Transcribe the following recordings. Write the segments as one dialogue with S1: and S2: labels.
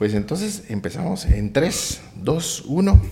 S1: Pues entonces empezamos en 3, 2, 1.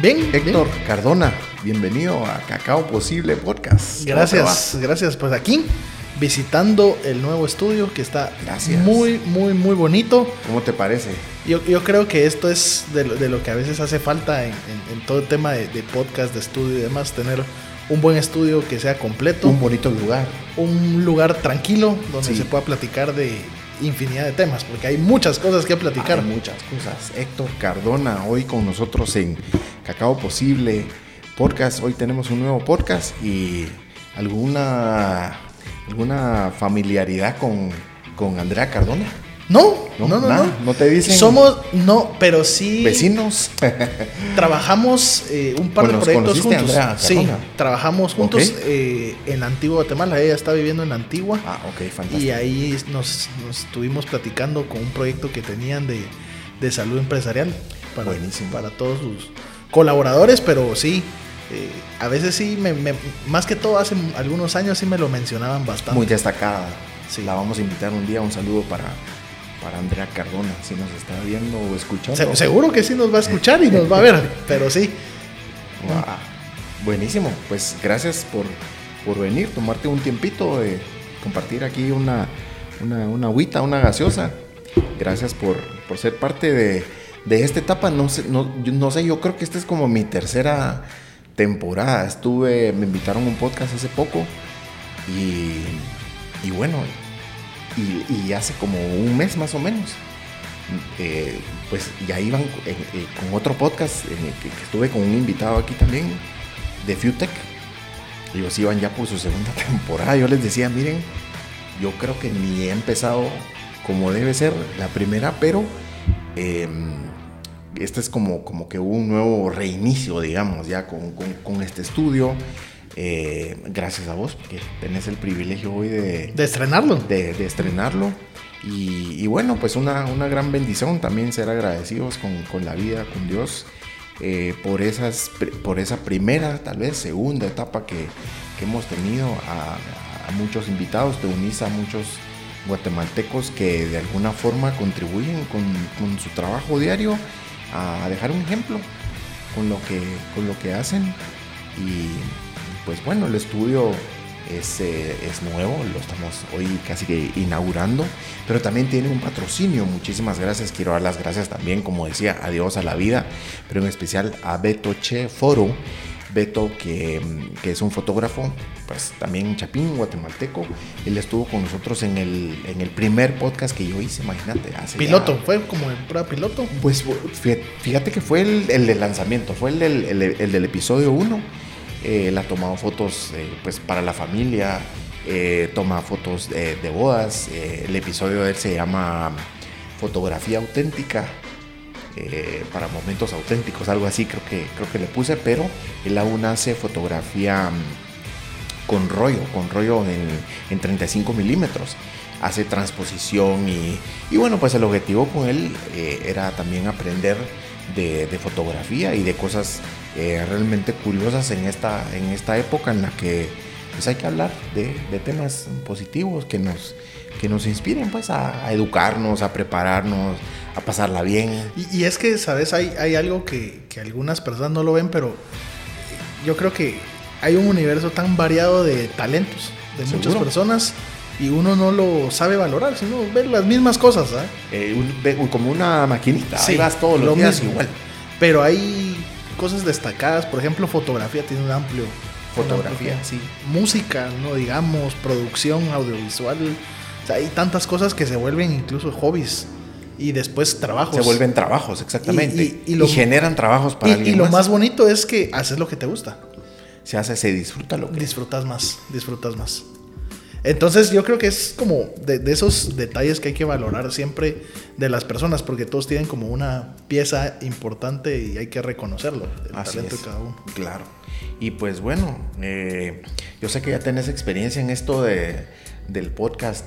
S2: Bien,
S1: Héctor Cardona, bienvenido a Cacao Posible Podcast.
S2: bien.
S1: ¿Cómo te
S2: Gracias, gracias. Pues aquí visitando el nuevo estudio que está
S1: Gracias.
S2: muy, muy, muy bonito.
S1: ¿Cómo te parece?
S2: Yo, yo creo que esto es de lo, de lo que a veces hace falta en, en- en todo el tema de, de podcast, de estudio y demás, tener un buen estudio que sea completo,
S1: Un
S2: un,
S1: bonito lugar.
S2: lugar tranquilo donde
S1: Sí.
S2: se pueda platicar de infinidad de temas, porque hay muchas cosas que platicar.
S1: Muchas cosas. Héctor Cardona, hoy con nosotros en Cacao Posible Podcast. Hoy tenemos un nuevo podcast y alguna, alguna familiaridad con, con Andrea Cardona.
S2: No, no,
S1: No,
S2: no, no.
S1: nada, no te dicen-
S2: Somos, no, pero sí.
S1: Vecinos.
S2: Trabajamos eh, un par de proyectos
S1: ¿conociste a
S2: juntos.
S1: Andrea
S2: sí, trabajamos juntos eh, en antigua Guatemala. Ella está viviendo en antigua.
S1: ah, ok, fantástico.
S2: y ahí nos, nos estuvimos platicando con un proyecto que tenían de, de salud empresarial para,
S1: Buenísimo.
S2: para todos sus colaboradores, pero sí. eh, a veces sí, me- me- más que todo hace algunos años sí me lo mencionaban bastante.
S1: Muy destacada.
S2: Sí.
S1: La vamos a invitar un día. Un saludo para, para Andrea Cardona, si nos está viendo o escuchando.
S2: Se- seguro que sí nos va a escuchar y nos va a ver, pero sí.
S1: Guau. Buenísimo, pues gracias por, por venir, tomarte un tiempito de compartir aquí una, una, una agüita, una gaseosa. Gracias por, por ser parte de, de esta etapa. No sé, no, yo, no sé, yo creo que esta es como mi tercera temporada. Estuve, me invitaron a un podcast hace poco y, y bueno, y, hace como un mes más o menos eh, pues ya iban eh, eh, con otro podcast en el que, estuve con un invitado aquí también de Futec. Ellos iban ya por su segunda temporada. Yo les decía, miren, yo creo que ni he empezado como debe ser la primera, pero eh, este es como, como que un nuevo reinicio, digamos, ya con- con este estudio. Eh, gracias a vos, porque tenés el privilegio hoy de,
S2: De estrenarlo.
S1: de, de estrenarlo. Y, y bueno, pues una, una gran bendición también ser agradecidos con, con la vida, con Dios, eh, por, esas, por esa primera, tal vez segunda etapa que, que hemos tenido a, a muchos invitados. Te unís a muchos guatemaltecos que de alguna forma contribuyen con, con su trabajo diario a dejar un ejemplo con lo que, con lo que hacen. Y pues bueno, el estudio es, eh, es nuevo, lo estamos hoy casi que inaugurando, pero también tiene un patrocinio. Muchísimas gracias, quiero dar las gracias también, como decía, a Dios, a la vida, pero en especial a Beto Che Foro. Beto, que, que es un fotógrafo, pues también chapín, guatemalteco. Él estuvo con nosotros en el, en el primer podcast que yo hice, imagínate. Hace ya-
S2: Piloto, fue como el prueba piloto.
S1: pues fíjate, que fue el, el del lanzamiento, fue el del, el- el del episodio 1. Él ha tomado fotos eh, pues para la familia, eh, toma fotos de, bodas. eh, el episodio de él se llama Fotografía auténtica. eh, para momentos auténticos, algo así creo que, creo que le puse, pero él aún hace fotografía mm, con rollo, con rollo en, en 35 milímetros. Hace transposición y, y bueno, pues el objetivo con él eh, era también aprender de, de fotografía y de cosas eh, realmente curiosas en esta, en esta época en la que pues hay que hablar de, de temas positivos que nos, que nos inspiren pues a, a educarnos, a prepararnos, a pasarla bien.
S2: Y, y es que, ¿sabes? Hay, hay algo que, que algunas personas no lo ven, pero yo creo que hay un universo tan variado de talentos de muchas personas y uno no lo sabe valorar, sino ver las mismas cosas, ¿ah?
S1: Eh, un- como una maquinita,
S2: Sí,
S1: ahí vas todos los
S2: lo
S1: días
S2: mismo.
S1: igual.
S2: Pero hay cosas destacadas. Por ejemplo, fotografía tiene un amplio.
S1: Fotografía, sí.
S2: Música, no digamos, producción audiovisual. O sea, hay tantas cosas que se vuelven incluso hobbies y después trabajos.
S1: Se vuelven trabajos, exactamente.
S2: Y-
S1: Y,
S2: y- y lo-
S1: generan trabajos para
S2: y,
S1: alguien
S2: y lo
S1: más.
S2: más bonito es que haces lo que te gusta.
S1: Se hace, se disfruta lo que
S2: Disfrutas más, disfrutas más. Entonces yo creo que es como de, de esos detalles que hay que valorar siempre de las personas, porque todos tienen como una pieza importante y hay que reconocerlo, el
S1: Así
S2: talento
S1: es.
S2: de cada uno.
S1: Claro. Y pues bueno, eh, yo sé que ya tenés experiencia en esto de, del podcast.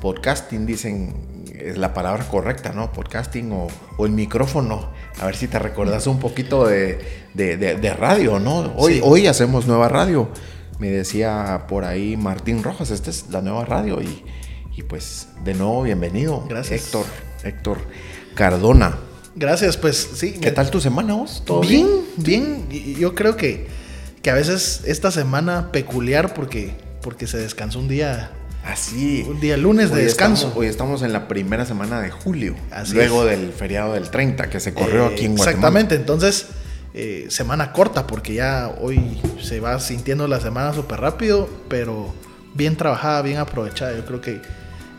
S1: Podcasting, dicen, es la palabra correcta, ¿no? Podcasting o, o el micrófono. A ver si te recordás un poquito de, de- radio, ¿no? Hoy,
S2: Sí.
S1: hoy hacemos nueva radio. Me decía por ahí Martín Rojas, esta es la nueva radio. Y, y pues de nuevo, bienvenido.
S2: Gracias.
S1: Héctor, Héctor Cardona.
S2: Gracias, pues sí.
S1: ¿Qué
S2: me-
S1: tal tu semana vos? ¿Todo
S2: bien, bien. Yo creo que, que a veces esta semana peculiar porque, porque se descansó un día,
S1: Así.
S2: un día lunes de
S1: Hoy
S2: descanso.
S1: Estamos, hoy estamos en la primera semana de julio,
S2: Así
S1: luego
S2: es.
S1: del feriado del 30 que se corrió
S2: Eh,
S1: aquí en Guatemala.
S2: Exactamente, entonces eh, semana corta porque ya hoy se va sintiendo la semana súper rápido, pero bien trabajada, bien aprovechada. Yo creo que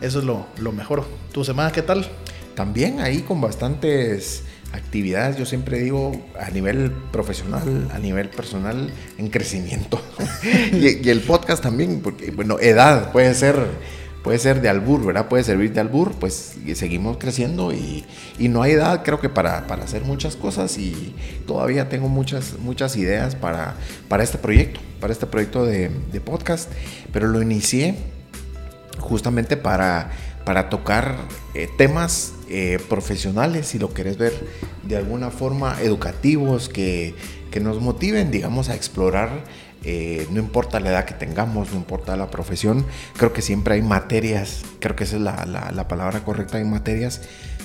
S2: eso es lo, lo mejor. ¿Tu semana qué tal?
S1: También ahí con bastantes actividades, yo siempre digo, a nivel profesional, a nivel personal, en crecimiento. y, y el podcast también, porque, bueno, edad puede ser, puede ser de albur, ¿verdad? Puede servir de albur, pues seguimos creciendo y, y no hay edad, creo que para, para hacer muchas cosas y todavía tengo muchas, muchas ideas para, para este proyecto, para este proyecto de, de podcast, pero lo inicié justamente para, para tocar eh, temas eh, profesionales, si lo querés ver de alguna forma, educativos, que, que nos motiven, digamos, a explorar. Eh, no importa la edad que tengamos, no importa la profesión, creo que siempre hay materias, creo que esa es la, la- la palabra correcta, hay materias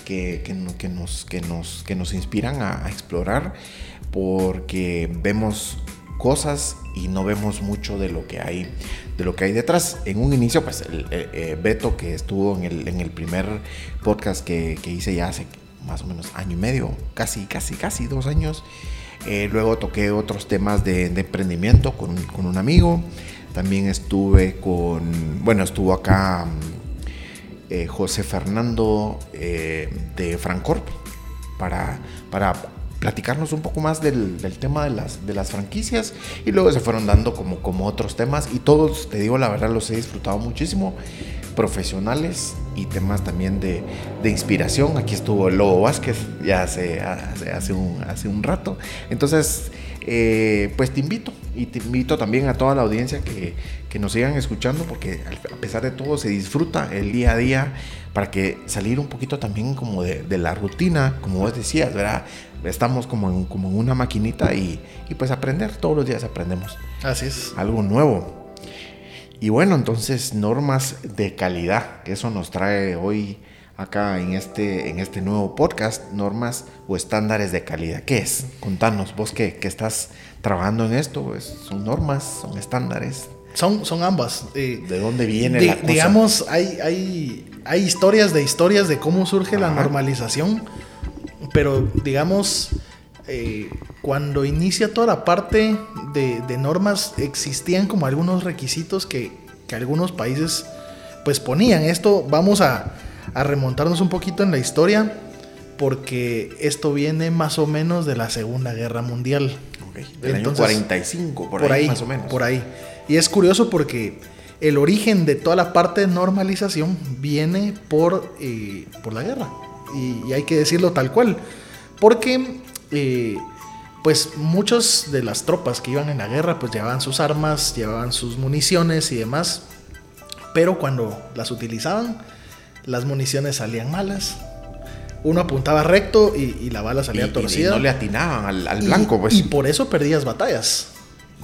S1: que, que no- que nos, que, nos, que nos inspiran a, explorar porque vemos cosas y no vemos mucho de lo que hay de lo que hay detrás. En un inicio pues el, eh, eh, Beto que estuvo en el, en el primer podcast que, que hice ya hace más o menos año y medio casi casi casi dos años Eh, luego toqué otros temas de, emprendimiento con, un amigo. También estuve con bueno estuvo acá eh, José Fernando eh, de Francorp para, para platicarnos un poco más del, del tema de las, de las franquicias. Y luego se fueron dando como, como otros temas. Y todos, te digo la verdad, los he disfrutado muchísimo, profesionales y temas también de, de inspiración. Aquí estuvo el Lobo Vázquez ya hace, hace, hace un, hace un rato. Entonces, eh, pues te invito y te invito también a toda la audiencia que, que nos sigan escuchando porque a pesar de todo se disfruta el día a día para que salir un poquito también como de, de la rutina, como vos decías, ¿verdad? Estamos como en, como en una maquinita y, y pues aprender, todos los días aprendemos
S2: Así es.
S1: algo nuevo. Y bueno, entonces normas de calidad, eso nos trae hoy acá en este, en este nuevo podcast, normas o estándares de calidad. ¿Qué es? Contanos, vos que, que estás trabajando en esto, pues, son normas, son estándares.
S2: Son, son ambas. eh,
S1: ¿De dónde viene
S2: Di-
S1: la cosa?
S2: Digamos, hay, hay, hay historias de historias de cómo surge la
S1: Ajá.
S2: normalización, pero digamos, eh, cuando inicia toda la parte de, de normas, existían como algunos requisitos que, que algunos países pues ponían. Esto vamos a, a remontarnos un poquito en la historia, porque esto viene más o menos de la Segunda Guerra Mundial.
S1: Ok, Del
S2: Entonces,
S1: año 45, por, ahí, más o menos.
S2: Por ahí. Y es curioso porque el origen de toda la parte de normalización viene por, eh, por la guerra. Y, y hay que decirlo tal cual. Porque, eh, pues, muchos de las tropas que iban en la guerra, pues llevaban sus armas, llevaban sus municiones y demás. Pero cuando las utilizaban, las municiones salían malas. Uno apuntaba recto y, y la bala salía
S1: y- y
S2: torcida.
S1: no le atinaban al, blanco, pues.
S2: Y por eso perdías batallas.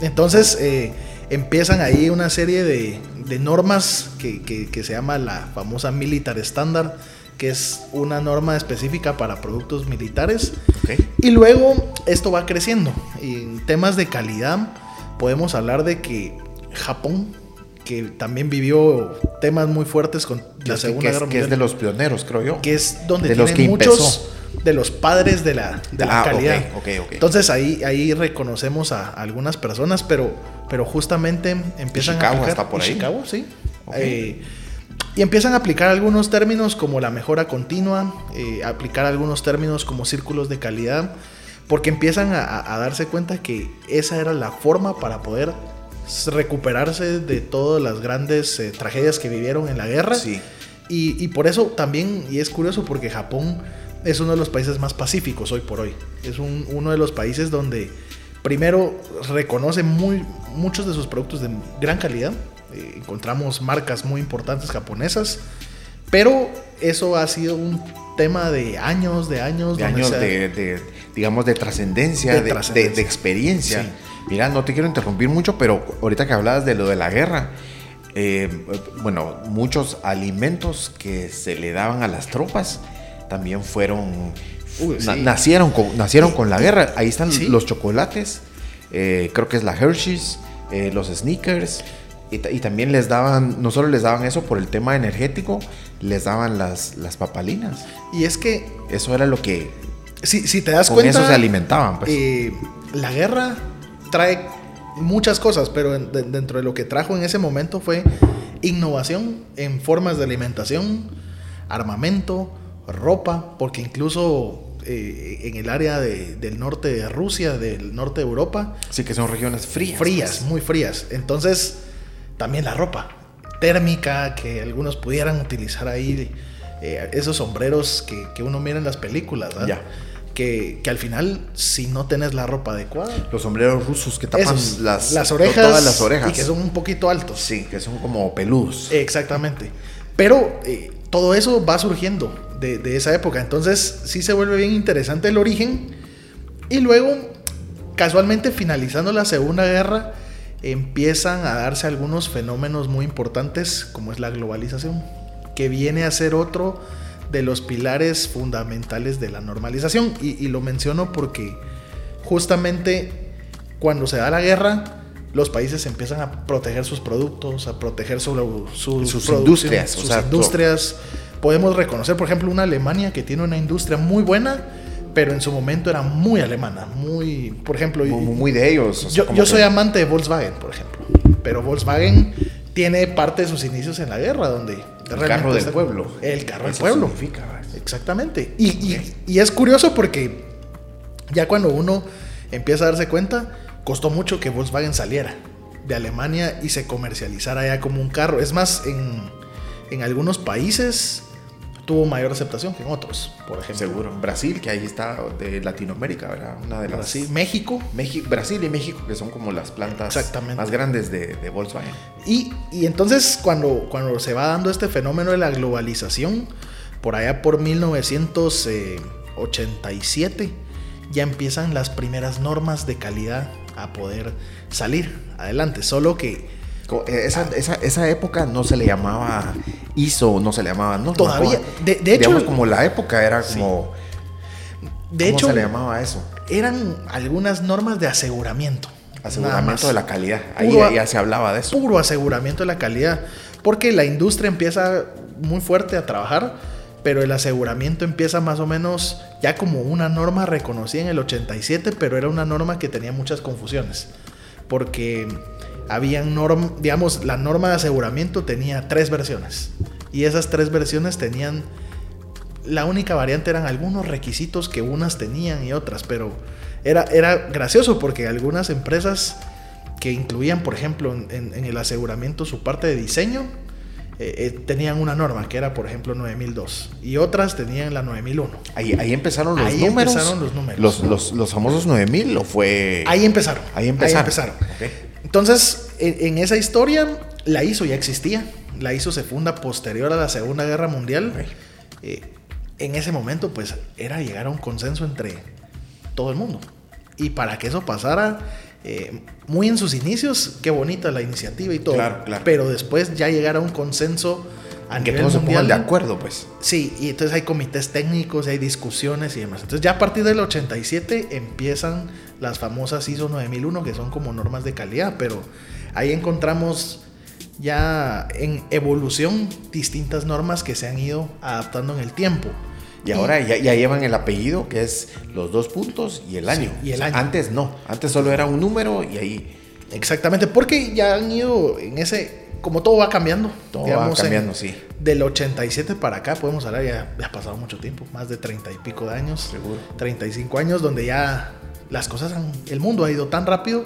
S2: Entonces eh, empiezan ahí una serie de, de normas que, que- que se llama la famosa Militar Standard, que es una norma específica para productos militares.
S1: Ok.
S2: Y luego esto va creciendo. En temas de calidad podemos hablar de que Japón, que también vivió temas muy fuertes con la
S1: es-
S2: Segunda
S1: que es,
S2: Guerra
S1: que es
S2: Mundial,
S1: de los pioneros, creo yo.
S2: que es donde
S1: de los
S2: tienen
S1: que
S2: muchos,
S1: empezó.
S2: de los padres de la, de la
S1: Ah,
S2: calidad.
S1: ok, ok, ok.
S2: Entonces ahí, ahí reconocemos a, algunas personas, pero, pero justamente empiezan
S1: Chicago
S2: a aplicar.
S1: está por ahí.
S2: Chicago, sí. Eh, y empiezan a aplicar algunos términos como la mejora continua, eh, aplicar algunos términos como círculos de calidad, porque empiezan a, darse cuenta que esa era la forma para poder recuperarse de todas las grandes eh, tragedias que vivieron en la guerra.
S1: Sí.
S2: Y, y por eso también, y es curioso porque Japón es uno de los países más pacíficos hoy por hoy. Es un- uno de los países donde primero reconoce muy, muchos de sus productos de gran calidad. Eh, encontramos marcas muy importantes japonesas. Pero eso ha sido un tema de años, de años.
S1: de años de, de, digamos, de trascendencia,
S2: De
S1: experiencia.
S2: Sí.
S1: Mira, no te quiero interrumpir mucho, pero ahorita que hablabas de lo de la guerra, eh, bueno, muchos alimentos que se le daban a las tropas también fueron,
S2: Uy,
S1: na-
S2: sí.
S1: nacieron, con, nacieron con la guerra. Ahí están los chocolates, eh, creo que es la Hershey's, eh, los Snickers. Y, y también les daban, no solo les daban eso por el tema energético, les daban las, las papalinas.
S2: Y es que,
S1: Eso era lo que
S2: si, si te das
S1: con
S2: cuenta.
S1: eso se alimentaban, pues.
S2: Eh, la guerra trae muchas cosas, pero de- dentro de lo que trajo en ese momento fue innovación en formas de alimentación, armamento, ropa, porque incluso eh, en el área de- del norte de Rusia, del norte de Europa,
S1: sí que son regiones frías.
S2: frías,
S1: pues.
S2: muy frías. Entonces, también la ropa térmica que algunos pudieran utilizar ahí, eh, esos sombreros que, que uno mira en las películas, ¿verdad?
S1: Ya.
S2: Que, que al final, si no tenés la ropa adecuada,
S1: Los sombreros rusos que tapan
S2: esos,
S1: las,
S2: las
S1: to-
S2: orejas,
S1: Todas las orejas.
S2: y que son un poquito altos.
S1: Sí, que son como peludos.
S2: Exactamente. Pero eh, todo eso va surgiendo de, de esa época. Entonces sí se vuelve bien interesante el origen. Y luego, casualmente finalizando la Segunda Guerra, empiezan a darse algunos fenómenos muy importantes como es la globalización, que viene a ser otro de los pilares fundamentales de la normalización. Y, y lo menciono porque justamente cuando se da la guerra, los países empiezan a proteger sus productos, a proteger su, su
S1: Sus o sea,
S2: industrias. Podemos reconocer, por ejemplo, una Alemania que tiene una industria muy buena, pero en su momento era muy alemana, muy, por ejemplo,
S1: Muy, muy de ellos. o sea,
S2: yo, yo soy amante de Volkswagen, por ejemplo, pero Volkswagen tiene parte de sus inicios en la guerra, donde
S1: El carro del pueblo.
S2: El carro del pueblo.
S1: significa.
S2: Exactamente. Y, y- y es curioso porque ya cuando uno empieza a darse cuenta, costó mucho que Volkswagen saliera de Alemania y se comercializara ya como un carro. Es más, en, en algunos países tuvo mayor aceptación que en otros, por ejemplo.
S1: Seguro. Brasil, que ahí está de Latinoamérica, ¿verdad? Una de las.
S2: Brasil, México.
S1: México, Brasil y México, que son como las plantas más grandes de, de Volkswagen.
S2: Y, y entonces cuando, cuando se va dando este fenómeno de la globalización, por allá por 1987, ya empiezan las primeras normas de calidad a poder salir adelante. Solo que
S1: Esa, esa, esa época no se le llamaba ISO, no se le llamaba norma.
S2: Todavía, de- de hecho-
S1: digamos, como la época era
S2: Sí.
S1: como.
S2: de
S1: ¿Cómo
S2: hecho
S1: se le llamaba eso?
S2: eran algunas normas de aseguramiento.
S1: Aseguramiento de la calidad. Ahí
S2: Puro-
S1: ya se hablaba de eso.
S2: puro aseguramiento de la calidad. Porque la industria empieza muy fuerte a trabajar, pero el aseguramiento empieza más o menos ya como una norma reconocida en el 87, pero era una norma que tenía muchas confusiones. Porque habían norm, digamos, la norma de aseguramiento tenía tres versiones. Y esas tres versiones tenían la única variante eran algunos requisitos que unas tenían y otras, pero era, era gracioso porque algunas empresas que incluían, por ejemplo, en, en- en el aseguramiento su parte de diseño, eh, eh, tenían una norma que era, por ejemplo, 9002 y otras tenían la 9001.
S1: Ahí, ahí empezaron los
S2: Ahí
S1: números.
S2: empezaron los números.
S1: Los, los, los famosos 9000 o fue.
S2: Ahí empezaron.
S1: Ahí empezaron.
S2: empezaron.
S1: Ok.
S2: Entonces, en, en esa historia, la ISO ya existía. La ISO se funda posterior a la Segunda Guerra Mundial. Eh, en ese momento, pues, era llegar a un consenso entre todo el mundo. Y para que eso pasara, eh, muy en sus inicios, qué bonita la iniciativa y todo.
S1: Claro, claro.
S2: Pero después ya llegar a un consenso a
S1: que todos se
S2: mundial.
S1: pongan de acuerdo, pues.
S2: Sí, y entonces hay comités técnicos, hay discusiones y demás. Entonces ya a partir del 87 empiezan las famosas ISO 9001, que son como normas de calidad, pero ahí encontramos ya en evolución distintas normas que se han ido adaptando en el tiempo.
S1: Y ahora ya, ya llevan el apellido, que es los dos puntos y el año.
S2: y el
S1: O sea,
S2: año.
S1: Antes no, antes solo era un número y ahí
S2: Exactamente, porque ya han ido en ese, como todo va cambiando.
S1: todo
S2: digamos,
S1: va
S2: en-
S1: cambiando, sí.
S2: Del 87 para acá, podemos hablar, ya, ya ha pasado mucho tiempo, más de 30 y pico de años.
S1: Seguro.
S2: 35 años, donde ya las cosas han, el mundo ha ido tan rápido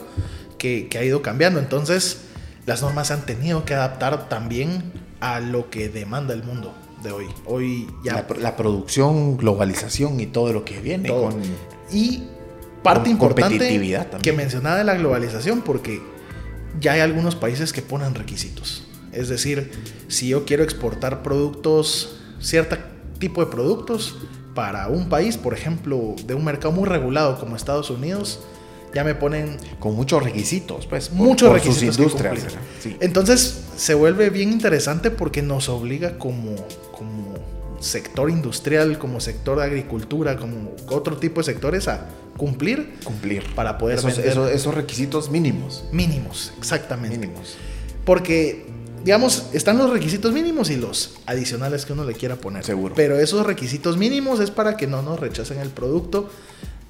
S2: que, que ha ido cambiando. Entonces, las normas se han tenido que adaptar también a lo que demanda el mundo de hoy. Hoy ya
S1: La, la producción, globalización y todo lo que viene con...
S2: Y parte
S1: con
S2: importante
S1: competitividad también.
S2: que mencionaba de la globalización, porque ya hay algunos países que ponen requisitos. Es decir, si yo quiero exportar productos, cierto tipo de productos para un país, por ejemplo, de un mercado muy regulado como Estados Unidos, ya me ponen
S1: con muchos requisitos, pues. por-
S2: muchos
S1: por
S2: requisitos
S1: sus industrias. Sí.
S2: Entonces se vuelve bien interesante porque nos obliga como, como sector industrial, como sector de agricultura, como otro tipo de sectores a cumplir
S1: Cumplir.
S2: para poder
S1: esos,
S2: vender.
S1: esos- esos requisitos mínimos.
S2: mínimos, exactamente.
S1: Mínimos.
S2: Porque, digamos, están los requisitos mínimos y los adicionales que uno le quiera poner.
S1: Seguro.
S2: Pero esos requisitos mínimos es para que no nos rechacen el producto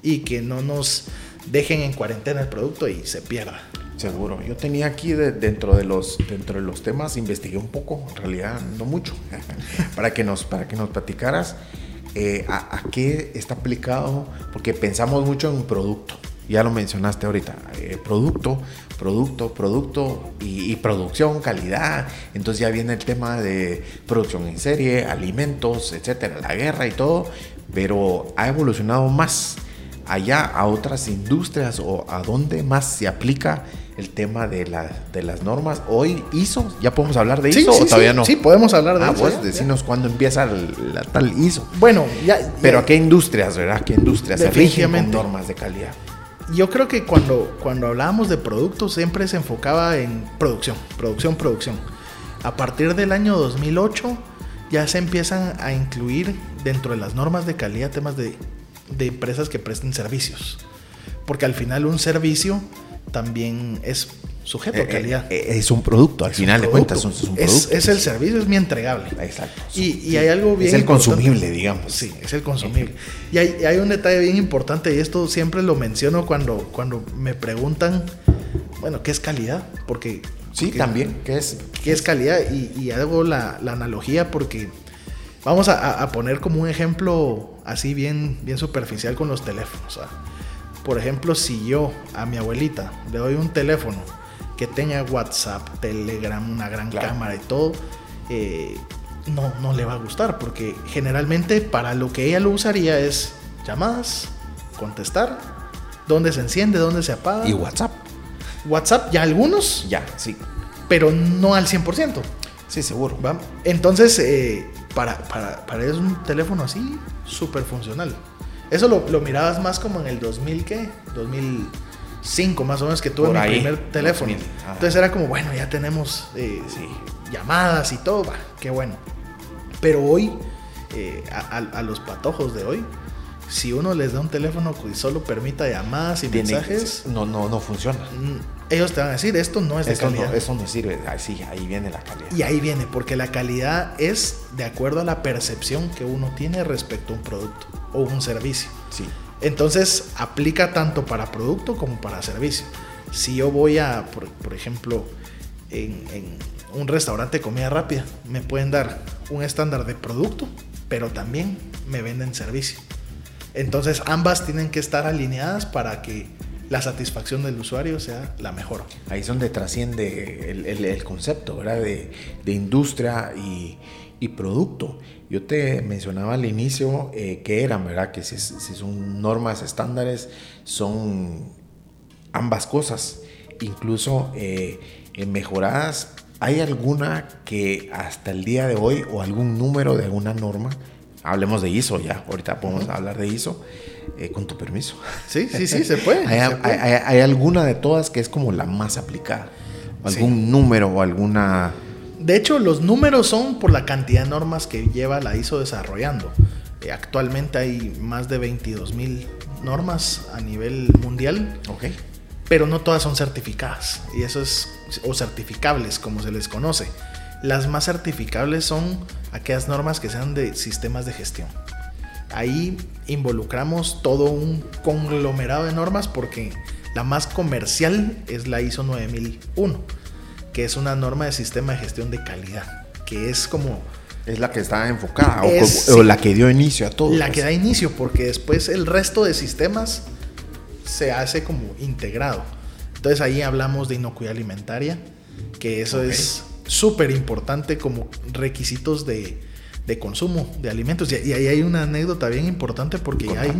S2: y que no nos dejen en cuarentena el producto y se pierda.
S1: Seguro. Yo tenía aquí de- dentro, de los, dentro de los temas, investigué un poco, en realidad no mucho, para, que nos, para que nos platicaras eh, a, qué está aplicado, porque pensamos mucho en producto. Ya lo mencionaste ahorita, eh, producto, producto, producto y, y producción, calidad. Entonces ya viene el tema de producción en serie, alimentos, etcétera, la guerra y todo, pero ha evolucionado más allá a otras industrias o a dónde más se aplica el tema de, la, de las normas. Hoy ISO, ¿ya podemos hablar de ISO o todavía
S2: sí,
S1: no?
S2: Sí, podemos hablar de
S1: ah,
S2: eso.
S1: pues decinos cuándo empieza la tal ISO.
S2: Bueno, ya. ya-
S1: Pero a qué industrias, ¿verdad? ¿Qué industrias se rigen con normas de calidad?
S2: Yo creo que cuando, cuando hablábamos de productos siempre se enfocaba en producción, producción, producción. A partir del año 2008 ya se empiezan a incluir dentro de las normas de calidad temas de, de empresas que presten servicios. Porque al final un servicio también es sujeto a
S1: Eh,
S2: calidad.
S1: eh, eh, es un producto, al
S2: Es
S1: final de cuentas es un producto.
S2: es el servicio, es mi entregable.
S1: Exacto.
S2: Y, y hay algo bien
S1: Es el
S2: importante.
S1: consumible, digamos.
S2: Sí, es el consumible. Y hay, y hay un detalle bien importante, y esto siempre lo menciono cuando, cuando me preguntan, bueno, ¿qué es calidad? Porque.
S1: Sí,
S2: porque-
S1: también, ¿qué es?
S2: ¿Qué es calidad? Y, y hago la, la analogía porque vamos a, poner como un ejemplo así bien, bien superficial con los teléfonos. ¿ah? Por ejemplo, si yo a mi abuelita le doy un teléfono que tenga WhatsApp, Telegram, una gran
S1: Claro.
S2: cámara y todo, eh, no, no le va a gustar porque generalmente para lo que ella lo usaría es llamadas, contestar, dónde se enciende, dónde se apaga.
S1: Y WhatsApp.
S2: WhatsApp ya algunos,
S1: Ya, sí.
S2: pero no al 100%.
S1: Sí, seguro.
S2: ¿va? Entonces, eh, para, para, para un teléfono así, súper funcional. Eso lo, lo mirabas más como en el 2000, ¿qué? 2005 más o menos que tuve
S1: Por
S2: mi
S1: ahí,
S2: primer teléfono.
S1: 2000, ajá.
S2: Entonces era como, bueno, ya tenemos eh,
S1: Sí.
S2: llamadas y todo, qué bueno. Pero hoy, eh, a, a- a los patojos de hoy, si uno les da un teléfono que solo permita llamadas y
S1: Tiene-
S2: mensajes,
S1: no, no, no funciona.
S2: Ellos te van a decir, esto no es de
S1: Eso
S2: calidad.
S1: no, eso no sirve. Ah, sí, ahí viene la calidad.
S2: Y ahí viene, porque la calidad es de acuerdo a la percepción que uno tiene respecto a un producto o un servicio.
S1: Sí.
S2: Entonces aplica tanto para producto como para servicio. Si yo voy a, por, por ejemplo, en, en un restaurante de comida rápida, me pueden dar un estándar de producto, pero también me venden servicio. Entonces ambas tienen que estar alineadas para que la satisfacción del usuario sea la mejor.
S1: Ahí es donde trasciende el, el- el concepto, ¿verdad? De, de industria y, y producto. Yo te mencionaba al inicio eh, que eran, ¿verdad? Que si, si son normas estándares, son ambas cosas, incluso eh, eh, mejoradas. ¿Hay alguna que hasta el día de hoy o algún número de alguna norma? Hablemos de ISO ya, ahorita podemos hablar de ISO, eh, con tu permiso.
S2: Sí, sí, sí, se puede.
S1: ¿Hay,
S2: se puede.
S1: hay- hay- hay alguna de todas que es como la más aplicada? ¿O ¿Algún número o alguna...
S2: De hecho, los números son por la cantidad de normas que lleva la ISO desarrollando. Eh, actualmente hay más de 22 mil normas a nivel mundial,
S1: Ok.
S2: pero no todas son certificadas. Y eso es, o certificables, como se les conoce. Las más certificables son aquellas normas que sean de sistemas de gestión. Ahí involucramos todo un conglomerado de normas porque la más comercial es la ISO 9001, que es una norma de sistema de gestión de calidad, que es como...
S1: Es la que está enfocada o, la que dio inicio a todo.
S2: La que pues. da inicio, porque después el resto de sistemas se hace como integrado. Entonces ahí hablamos de inocuidad alimentaria, que eso es súper importante como requisitos de, de, consumo de alimentos. Y, ahí hay una anécdota bien importante porque hay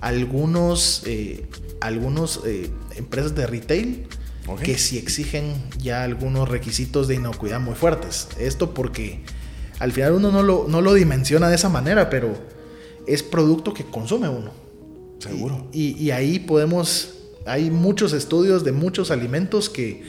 S2: algunos, eh, algunos eh, empresas de retail que sí exigen ya algunos requisitos de inocuidad muy fuertes. Esto porque al final uno no lo, no lo dimensiona de esa manera, pero es producto que consume uno.
S1: Seguro.
S2: Y, y ahí podemos, hay muchos estudios de muchos alimentos que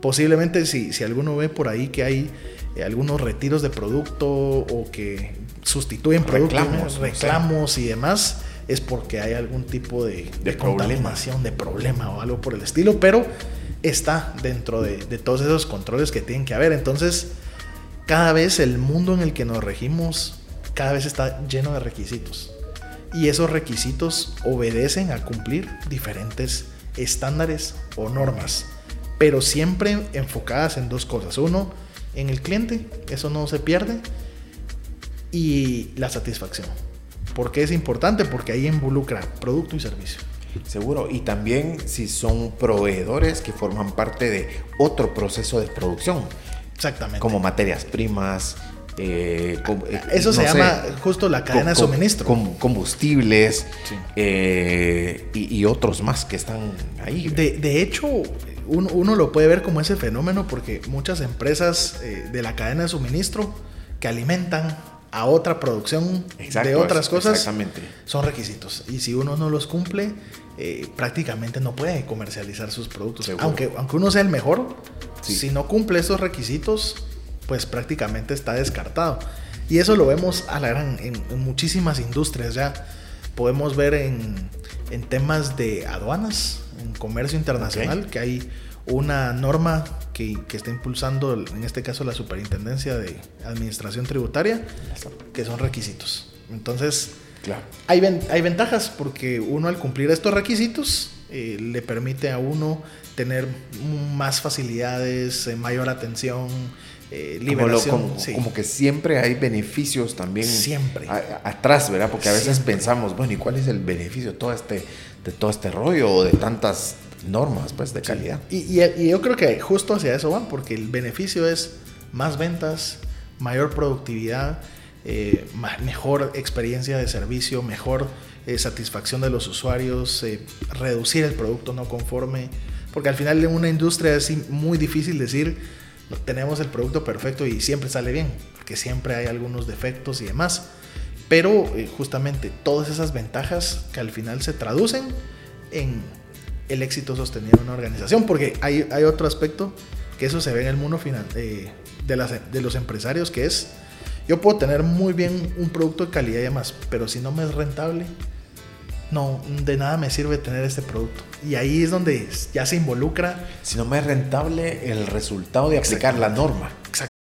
S2: posiblemente si, si alguno ve por ahí que hay eh, algunos retiros de producto o que sustituyen productos, reclamos, y demás, es porque hay algún tipo de, de, contaminación, de problema o algo por el estilo, pero está dentro de, de, todos esos controles que tienen que haber. Entonces, cada vez el mundo en el que nos regimos, cada vez está lleno de requisitos. Y esos requisitos obedecen a cumplir diferentes estándares o normas pero siempre enfocadas en dos cosas. Uno, en el cliente, eso no se pierde, y la satisfacción. ¿Por qué es importante? Porque ahí involucra producto y servicio.
S1: Seguro, y también si son proveedores que forman parte de otro proceso de producción.
S2: Exactamente.
S1: Como materias primas, eh,
S2: eh, Eso se llama justo la cadena de suministro.
S1: combustibles eh, y, otros más que están ahí.
S2: De, de hecho, uno, lo puede ver como ese fenómeno porque muchas empresas eh, de la cadena de suministro que alimentan a otra producción de otras cosas son requisitos. Y si uno no los cumple, eh, prácticamente no puede comercializar sus productos. Aunque, aunque uno sea el mejor, si no cumple esos requisitos, pues prácticamente está descartado. Y eso lo vemos a la gran, en, muchísimas industrias ya. Podemos ver en, en temas de aduanas, en comercio internacional, que hay una norma que, que, está impulsando, en este caso, la Superintendencia de Administración Tributaria, que son requisitos. Entonces, claro. hay, hay ventajas porque uno al cumplir estos requisitos eh, le permite a uno tener más facilidades, eh, mayor atención, eh, liberación.
S1: Como, que siempre hay beneficios también
S2: siempre.
S1: atrás, ¿verdad? Porque a veces pensamos, bueno, ¿y cuál es el beneficio todo este, de todo este rollo o de tantas normas pues, de calidad.
S2: Y, yo creo que justo hacia eso van, porque el beneficio es más ventas, mayor productividad, eh, mejor experiencia de servicio, mejor eh, satisfacción de los usuarios, eh, reducir el producto no conforme, porque al final en una industria es muy difícil decir tenemos el producto perfecto y siempre sale bien, porque siempre hay algunos defectos y demás. Pero justamente todas esas ventajas que al final se traducen en el éxito sostenido de una organización, porque hay, hay otro aspecto que eso se ve en el mundo final, eh, de, las, de los empresarios, que es, yo puedo tener muy bien un producto de calidad y demás, pero si no me es rentable, no, de nada me sirve tener este producto. Y ahí es donde ya se involucra.
S1: Si no me es rentable el resultado de aplicar la norma.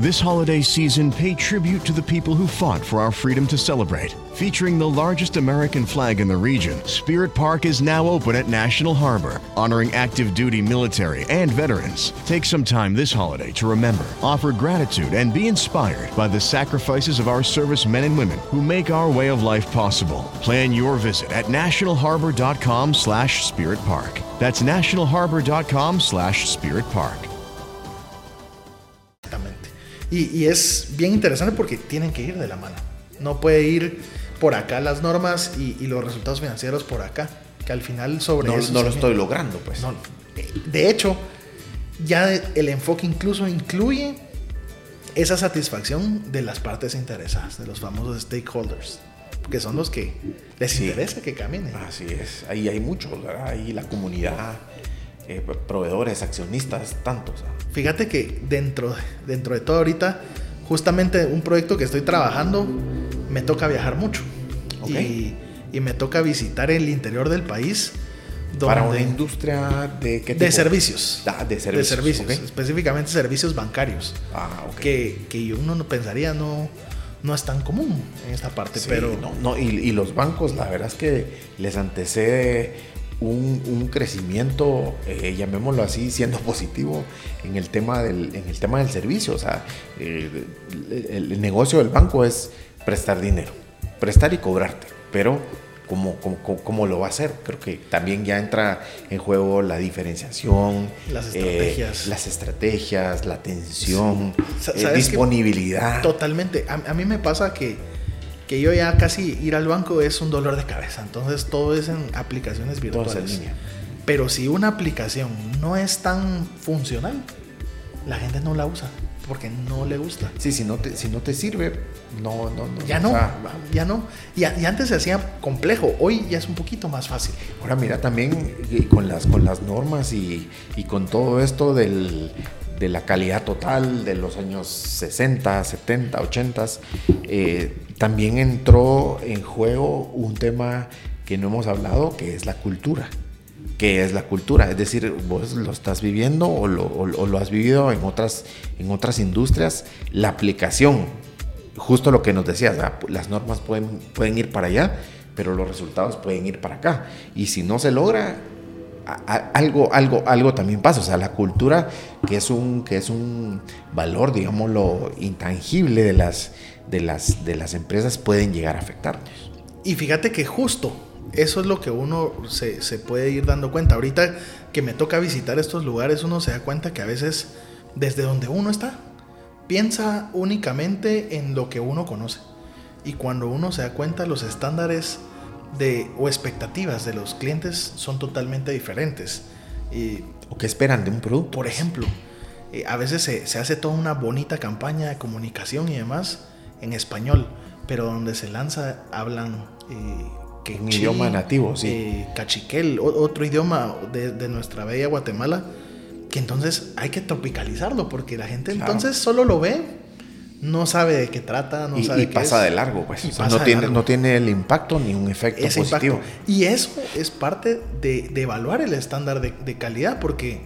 S3: This holiday season, pay tribute to the people who fought for our freedom to celebrate. Featuring the largest American flag in the region, Spirit Park is now open at National Harbor, honoring active duty military and veterans. Take some time this holiday to remember, offer gratitude, and be inspired by the sacrifices of our service men and women who make our way of life possible. Plan your visit at nationalharbor.com slash spirit park. That's nationalharbor.com slash spirit
S2: Y, es bien interesante porque tienen que ir de la mano. No puede ir por acá las normas y, los resultados financieros por acá. Que al final sobre
S1: no,
S2: eso.
S1: No lo estoy logrando, pues.
S2: de hecho, ya el enfoque incluso incluye esa satisfacción de las partes interesadas, de los famosos stakeholders, que son los que les
S1: Sí.
S2: interesa que caminen.
S1: Así es, ahí hay muchos, ¿verdad? Ahí la comunidad, eh, proveedores, accionistas, tantos.
S2: Fíjate que dentro, dentro de todo ahorita, justamente un proyecto que estoy trabajando, me toca viajar mucho.
S1: Ok.
S2: Y, y me toca visitar el interior del país.
S1: Para
S2: donde-
S1: una industria de qué
S2: de servicios.
S1: Ah, de servicios.
S2: De servicios, específicamente servicios bancarios.
S1: Ah.
S2: Que, que uno no pensaría no, no es tan común en esta parte,
S1: Sí,
S2: pero
S1: no, no, y, y los bancos, la verdad es que les antecede un, un crecimiento, eh, llamémoslo así, siendo positivo en el tema del, en el tema del servicio. O sea, eh, el, el negocio del banco es prestar dinero, prestar y cobrarte, pero ¿cómo, cómo, cómo- cómo lo va a hacer? Creo que también ya entra en juego la diferenciación,
S2: Las
S1: eh,
S2: estrategias.
S1: las estrategias, la atención,
S2: Sa-
S1: eh,
S2: ¿sabes qué?
S1: disponibilidad.
S2: Totalmente. A, a mí me pasa que, que yo ya casi ir al banco es un dolor de cabeza. Entonces todo es en aplicaciones
S1: Todo
S2: virtuales.
S1: es en línea.
S2: Pero si una aplicación no es tan funcional, la gente no la usa porque no le gusta.
S1: Sí, si no te, si no te sirve, no, no, no.
S2: Ya
S1: o
S2: no,
S1: sea,
S2: ya no. Y, y antes se hacía complejo, hoy ya es un poquito más fácil.
S1: ahora mira también con las, con las normas y, y con todo esto del, de la calidad total de los años 60, 70, 80, eh, también entró en juego un tema que no hemos hablado, que es la cultura. que es la cultura, es decir, vos lo estás viviendo o lo, o- lo has vivido en otras, en otras industrias, la aplicación, justo lo que nos decías, las normas pueden, pueden ir para allá, pero los resultados pueden ir para acá. Y si no se logra, algo, algo, algo también pasa. O sea, la cultura, que es un, que es un valor, digámoslo, intangible de las, de las, de las empresas, pueden llegar a afectarnos.
S2: Y fíjate que justo eso es lo que uno se, se puede ir dando cuenta. Ahorita que me toca visitar estos lugares, uno se da cuenta que a veces desde donde uno está, piensa únicamente en lo que uno conoce. Y cuando uno se da cuenta, los estándares de, o expectativas de los clientes son totalmente diferentes. Y
S1: ¿O qué esperan de un producto?
S2: por ejemplo, eh, a veces se, se hace toda una bonita campaña de comunicación y demás en español, pero donde se lanza hablan eh, quechí,
S1: Un idioma nativo, sí.
S2: eh, cachiquel, otro idioma de, de nuestra bella Guatemala, que entonces hay que tropicalizarlo porque la gente
S1: Claro.
S2: entonces solo lo ve, no sabe de qué trata, no
S1: y,
S2: sabe
S1: y
S2: qué
S1: pasa
S2: es.
S1: de largo, pues. O sea, no, tiene,
S2: largo.
S1: no tiene el impacto ni un efecto
S2: ese
S1: positivo.
S2: impacto. Y eso es parte de, de evaluar el estándar de, de calidad porque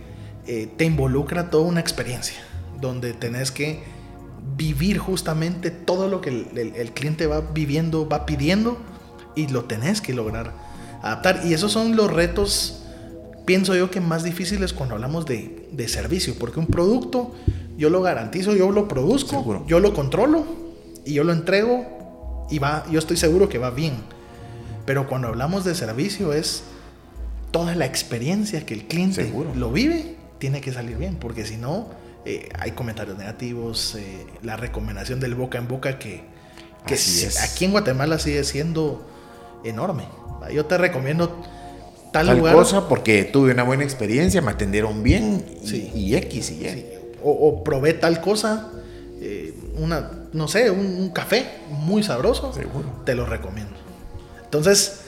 S2: eh, te involucra toda una experiencia donde tenés que vivir justamente todo lo que el, el- el cliente va viviendo, va pidiendo y lo tenés que lograr adaptar. Y esos son los retos, pienso yo, que más difíciles cuando hablamos de, de servicio, porque un producto yo lo garantizo, yo lo produzco,
S1: Seguro.
S2: yo lo controlo y yo lo entrego y va, yo estoy seguro que va bien. Pero cuando hablamos de servicio es toda la experiencia que el cliente
S1: Seguro.
S2: lo vive, tiene que salir bien, porque si no, eh, hay comentarios negativos, eh, la recomendación del boca en boca que, que si- aquí en Guatemala sigue siendo enorme. Yo te recomiendo tal,
S1: Tal
S2: lugar
S1: cosa porque tuve una buena experiencia, me atendieron bien y,
S2: Sí.
S1: y X y Y.
S2: sí, o, o probé tal cosa, eh, una, no sé, un, un café muy sabroso,
S1: Seguro.
S2: te lo recomiendo. Entonces,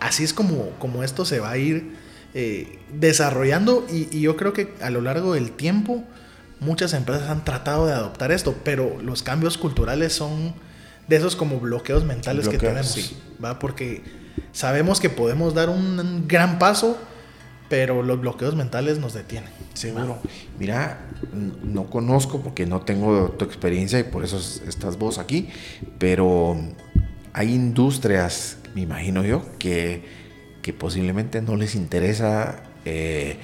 S2: así es como, como esto se va a ir eh, desarrollando y, y yo creo que a lo largo del tiempo muchas empresas han tratado de adoptar esto, pero los cambios culturales son de esos como bloqueos mentales que tenemos,
S1: sí.
S2: ¿va? Porque sabemos que podemos dar un gran paso, pero los bloqueos mentales nos detienen.
S1: Seguro. Mira, no conozco porque no tengo tu experiencia y por eso es- estás vos aquí, pero hay industrias, me imagino yo, que, que posiblemente no les interesa. eh,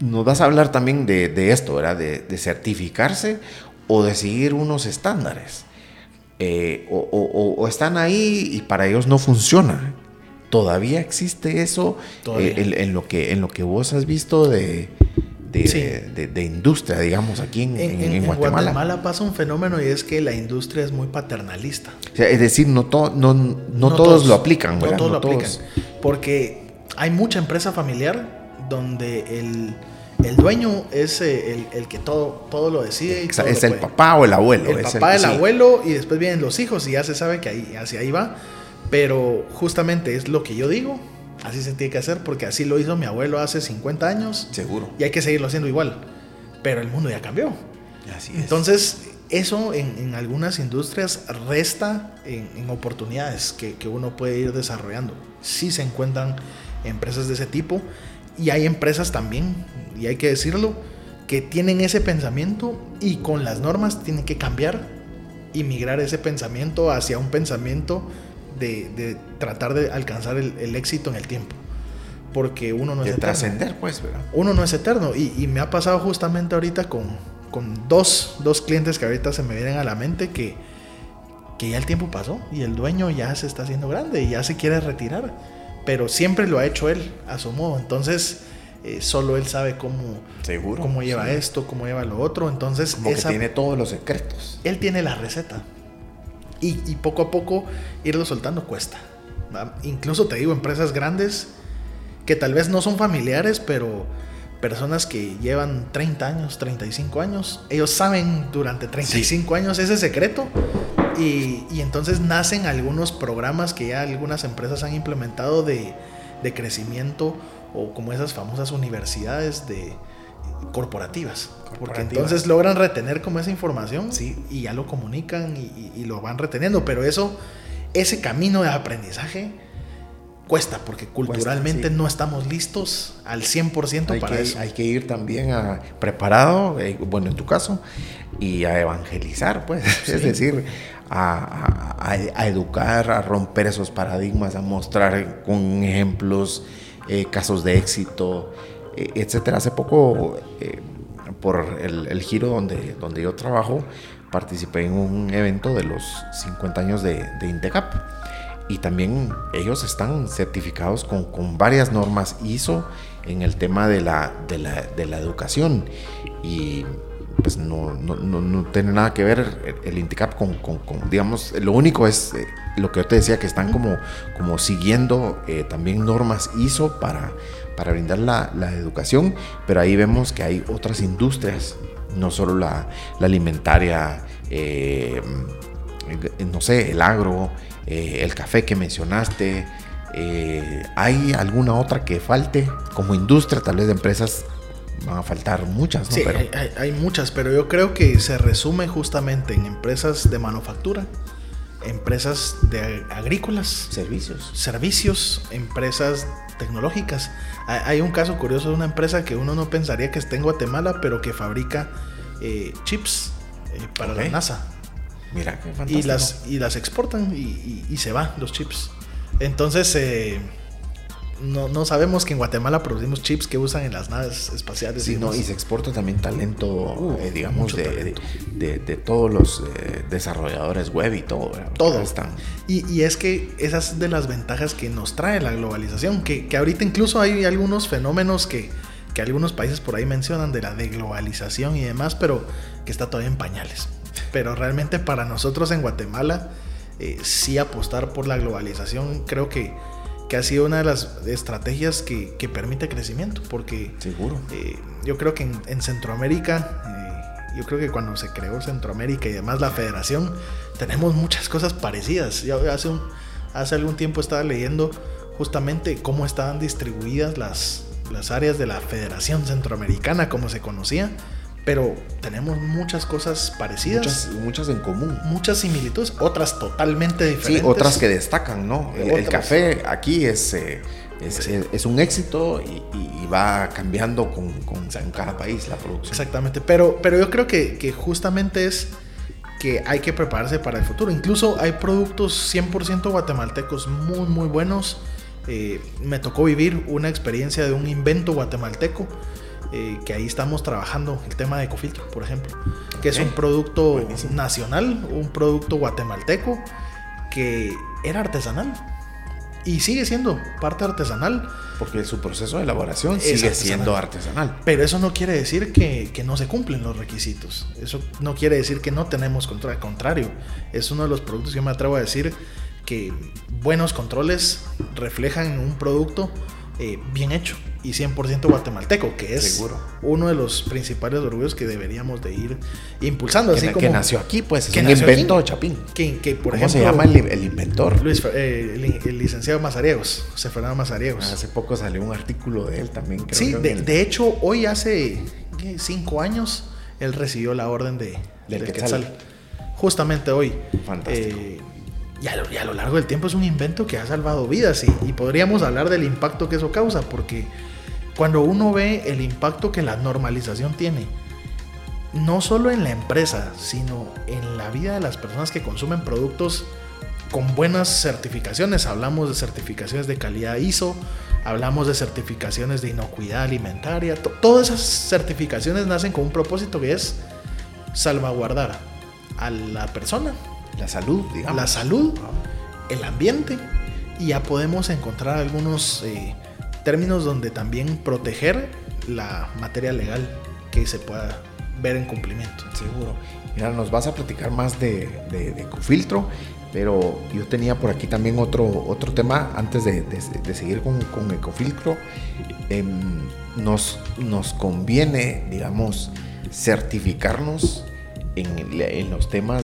S1: nos vas a hablar también de, de esto, ¿verdad? De, de certificarse o de seguir unos estándares. Eh, o, o- o- o están ahí y para ellos no funciona. Todavía existe eso
S2: Todavía.
S1: eh, en, en lo que, en lo que vos has visto de, de,
S2: Sí.
S1: de- de industria, digamos, aquí en,
S2: En,
S1: en- Guatemala.
S2: Guatemala pasa un fenómeno y es que la industria es muy paternalista.
S1: O sea, es decir, no, to- no, no, todos, lo aplican,
S2: No todos lo aplican. Porque hay mucha empresa familiar donde el, El dueño es eh, el, que todo, todo lo decide.
S1: es el papá o el abuelo.
S2: El papá, el, abuelo y después vienen los hijos y ya se sabe que ahí, hacia ahí va. Pero justamente es lo que yo digo, así se tiene que hacer porque así lo hizo mi abuelo hace 50 años.
S1: Seguro.
S2: Y hay que seguirlo haciendo igual. Pero el mundo ya cambió.
S1: Así
S2: es. Entonces, eso en, algunas industrias resta en, oportunidades que, que, uno puede ir desarrollando. Sí se encuentran empresas de ese tipo y hay empresas también, y hay que decirlo, que tienen ese pensamiento y con las normas tienen que cambiar y migrar ese pensamiento hacia un pensamiento de, tratar de alcanzar el, éxito en el tiempo. Porque uno no es
S1: eterno. trascender, pues, ¿verdad?
S2: Uno no es eterno. Y, me ha pasado justamente ahorita con, con dos, dos, clientes que ahorita se me vienen a la mente que, que ya el tiempo pasó y el dueño ya se está haciendo grande y ya se quiere retirar. Pero siempre lo ha hecho él a su modo. Entonces, eh, solo él sabe cómo,
S1: Seguro,
S2: cómo lleva esto, cómo lleva lo otro. Entonces,
S1: como que tiene todos los secretos.
S2: Él tiene la receta. Y, poco a poco irlo soltando cuesta. Incluso te digo, empresas grandes que tal vez no son familiares, pero personas que llevan 30 años, 35 años, ellos saben durante 35 años ese secreto y, entonces nacen algunos programas que ya algunas empresas han implementado de, de crecimiento o como esas famosas universidades de, corporativas. Porque entonces logran retener como esa información sí. y ya lo comunican y, lo van reteniendo. Pero eso, ese camino de aprendizaje cuesta porque culturalmente no estamos listos al 100% para eso.
S1: Hay que ir también a, preparado, eh, bueno, en tu caso, y a evangelizar, pues. Es decir, a, educar, a romper esos paradigmas, a mostrar con ejemplos, eh, casos de éxito eh, etcétera. Hace poco, eh, por el, giro donde, donde yo trabajo, participé en un evento de los 50 años de, de Indecap. Y también ellos están certificados con, con, varias normas ISO en el tema de la, de la, de la educación. Y pues no, no, no, tiene nada que ver el INTECAP con, con, digamos, lo único es eh, lo que yo te decía, que están como, como siguiendo también normas ISO para, para brindar la, educación, pero ahí vemos que hay otras industrias, no solo la, alimentaria, eh, no sé, el agro, eh, el café que mencionaste. Eh, ¿Hay alguna otra que falte como industria? Tal vez de empresas van a faltar muchas,
S2: Sí, hay, hay, muchas, pero yo creo que se resume justamente en empresas de manufactura, empresas de agrícolas,
S1: servicios,
S2: servicios, empresas tecnológicas. Hay un caso curioso de una empresa que uno no pensaría que está en Guatemala, pero que fabrica eh, chips eh, para la NASA.
S1: Mira, qué
S2: fantástico. Y las, y las exportan y, se van los chips. Entonces, eh, no, no, sabemos que en Guatemala producimos chips que usan en las naves espaciales.
S1: y, no, y se exporta también talento, uh, eh, digamos, de, de, todos los eh, desarrolladores web y todo.
S2: Todo. Están. Y, y, es que esas de las ventajas que nos trae la globalización, que, que ahorita incluso hay algunos fenómenos que, que algunos países por ahí mencionan de la deglobalización y demás, pero que está todavía en pañales. Pero realmente para nosotros en Guatemala, eh, sí apostar por la globalización, creo que que ha sido una de las estrategias que, que permite crecimiento, porque
S1: Seguro.
S2: Eh, yo creo que en, Centroamérica, eh, yo creo que cuando se creó Centroamérica y además la federación, tenemos muchas cosas parecidas. Yo hace, un, hace algún tiempo estaba leyendo justamente cómo estaban distribuidas las, las áreas de la Federación Centroamericana, como se conocía pero tenemos muchas cosas parecidas.
S1: Muchas, en común.
S2: Muchas similitudes, otras totalmente diferentes.
S1: Sí, otras que destacan, ¿no? El, café aquí es, eh, es, un éxito y, va cambiando con, con, cada país la producción.
S2: Exactamente, pero, pero yo creo que, que justamente es que hay que prepararse para el futuro. Incluso hay productos 100% guatemaltecos muy, muy buenos. Eh, me tocó vivir una experiencia de un invento guatemalteco eh, que ahí estamos trabajando el tema de Ecofiltro, por ejemplo, que es un producto nacional, un producto guatemalteco que era artesanal y sigue siendo parte artesanal.
S1: Porque su proceso de elaboración sigue siendo artesanal.
S2: Pero eso no quiere decir que, que, no se cumplen los requisitos. Eso no quiere decir que no tenemos control. Al contrario, es uno de los productos que yo me atrevo a decir que buenos controles reflejan un producto eh, bien hecho y 100% guatemalteco, que es
S1: Seguro.
S2: uno de los principales orgullos que deberíamos de ir impulsando. Así como
S1: que nació aquí, pues, es
S2: que
S1: un invento. Chapín.
S2: que, que, por
S1: ¿Cómo
S2: ejemplo,
S1: se llama el, el inventor?
S2: Luis, eh, el, el licenciado Mazariegos, José Fernando Mazariegos.
S1: Hace poco salió un artículo de él también. creo
S2: sí, de,
S1: el-
S2: de hecho, hoy hace cinco años, él recibió la orden de,
S1: Del
S2: del
S1: Quetzal.
S2: Quetzal. Justamente hoy.
S1: Fantástico.
S2: Eh, y, a lo, y a lo largo del tiempo es un invento que ha salvado vidas y, y podríamos hablar del impacto que eso causa, porque cuando uno ve el impacto que la normalización tiene, no solo en la empresa, sino en la vida de las personas que consumen productos con buenas certificaciones. Hablamos de certificaciones de calidad ISO, hablamos de certificaciones de inocuidad alimentaria. to- todas esas certificaciones nacen con un propósito que es salvaguardar a la persona,
S1: La salud, digamos.
S2: la salud, el ambiente y ya podemos encontrar algunos eh, términos donde también proteger la materia legal que se pueda ver en cumplimiento.
S1: Seguro. Mira, nos vas a platicar más de, de, de Ecofiltro, pero yo tenía por aquí también otro, otro tema antes de seguir con, con Ecofiltro. Em, nos, nos conviene, digamos, certificarnos en, en los temas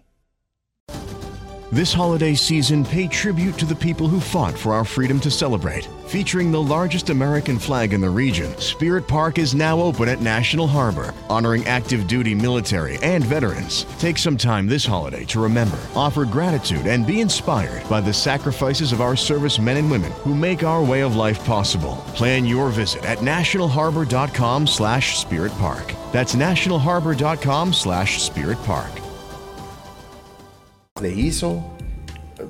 S3: This holiday season, pay tribute to the people who fought for our freedom to celebrate. Featuring the largest American flag in the region, Spirit Park is now open at National Harbor, honoring active duty military and veterans. Take some time this holiday to remember, offer gratitude, and be inspired by the sacrifices of our service men and women who make our way of life possible. Plan your visit at nationalharbor.com slash spirit park. That's nationalharbor.com slash spirit park.
S1: De ISO,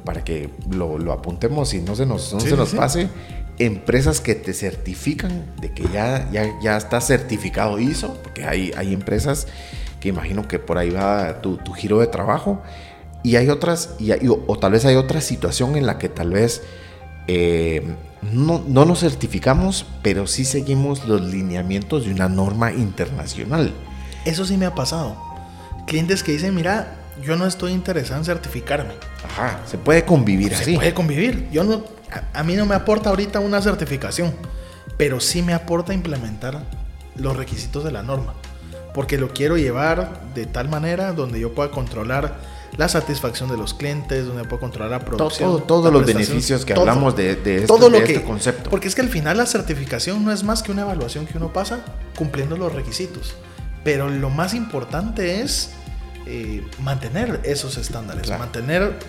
S1: para que lo, lo apuntemos y no se nos, no
S2: Sí,
S1: se nos
S2: sí.
S1: pase, empresas que te certifican de que ya, ya, ya está certificado ISO, porque hay, hay empresas que imagino que por ahí va tu, tu giro de trabajo, y hay otras, y hay- o, o tal vez hay otra situación en la que tal vez eh, no, no nos certificamos, pero sí seguimos los lineamientos de una norma internacional.
S2: Eso sí me ha pasado. Clientes que dicen, mira, yo no estoy interesado en certificarme.
S1: Ajá, se puede convivir
S2: Se
S1: así.
S2: puede convivir. Yo no, a, a mí no me aporta ahorita una certificación, pero sí me aporta implementar los requisitos de la norma, porque lo quiero llevar de tal manera donde yo pueda controlar la satisfacción de los clientes, donde pueda controlar la
S1: todo-
S2: producción,
S1: todos los beneficios que
S2: todo.
S1: hablamos de, de este,
S2: todo lo
S1: de
S2: que
S1: este concepto.
S2: porque es que al final la certificación no es más que una evaluación que uno pasa cumpliendo los requisitos pero lo más importante es eh, mantener esos estándares
S1: Claro.
S2: mantener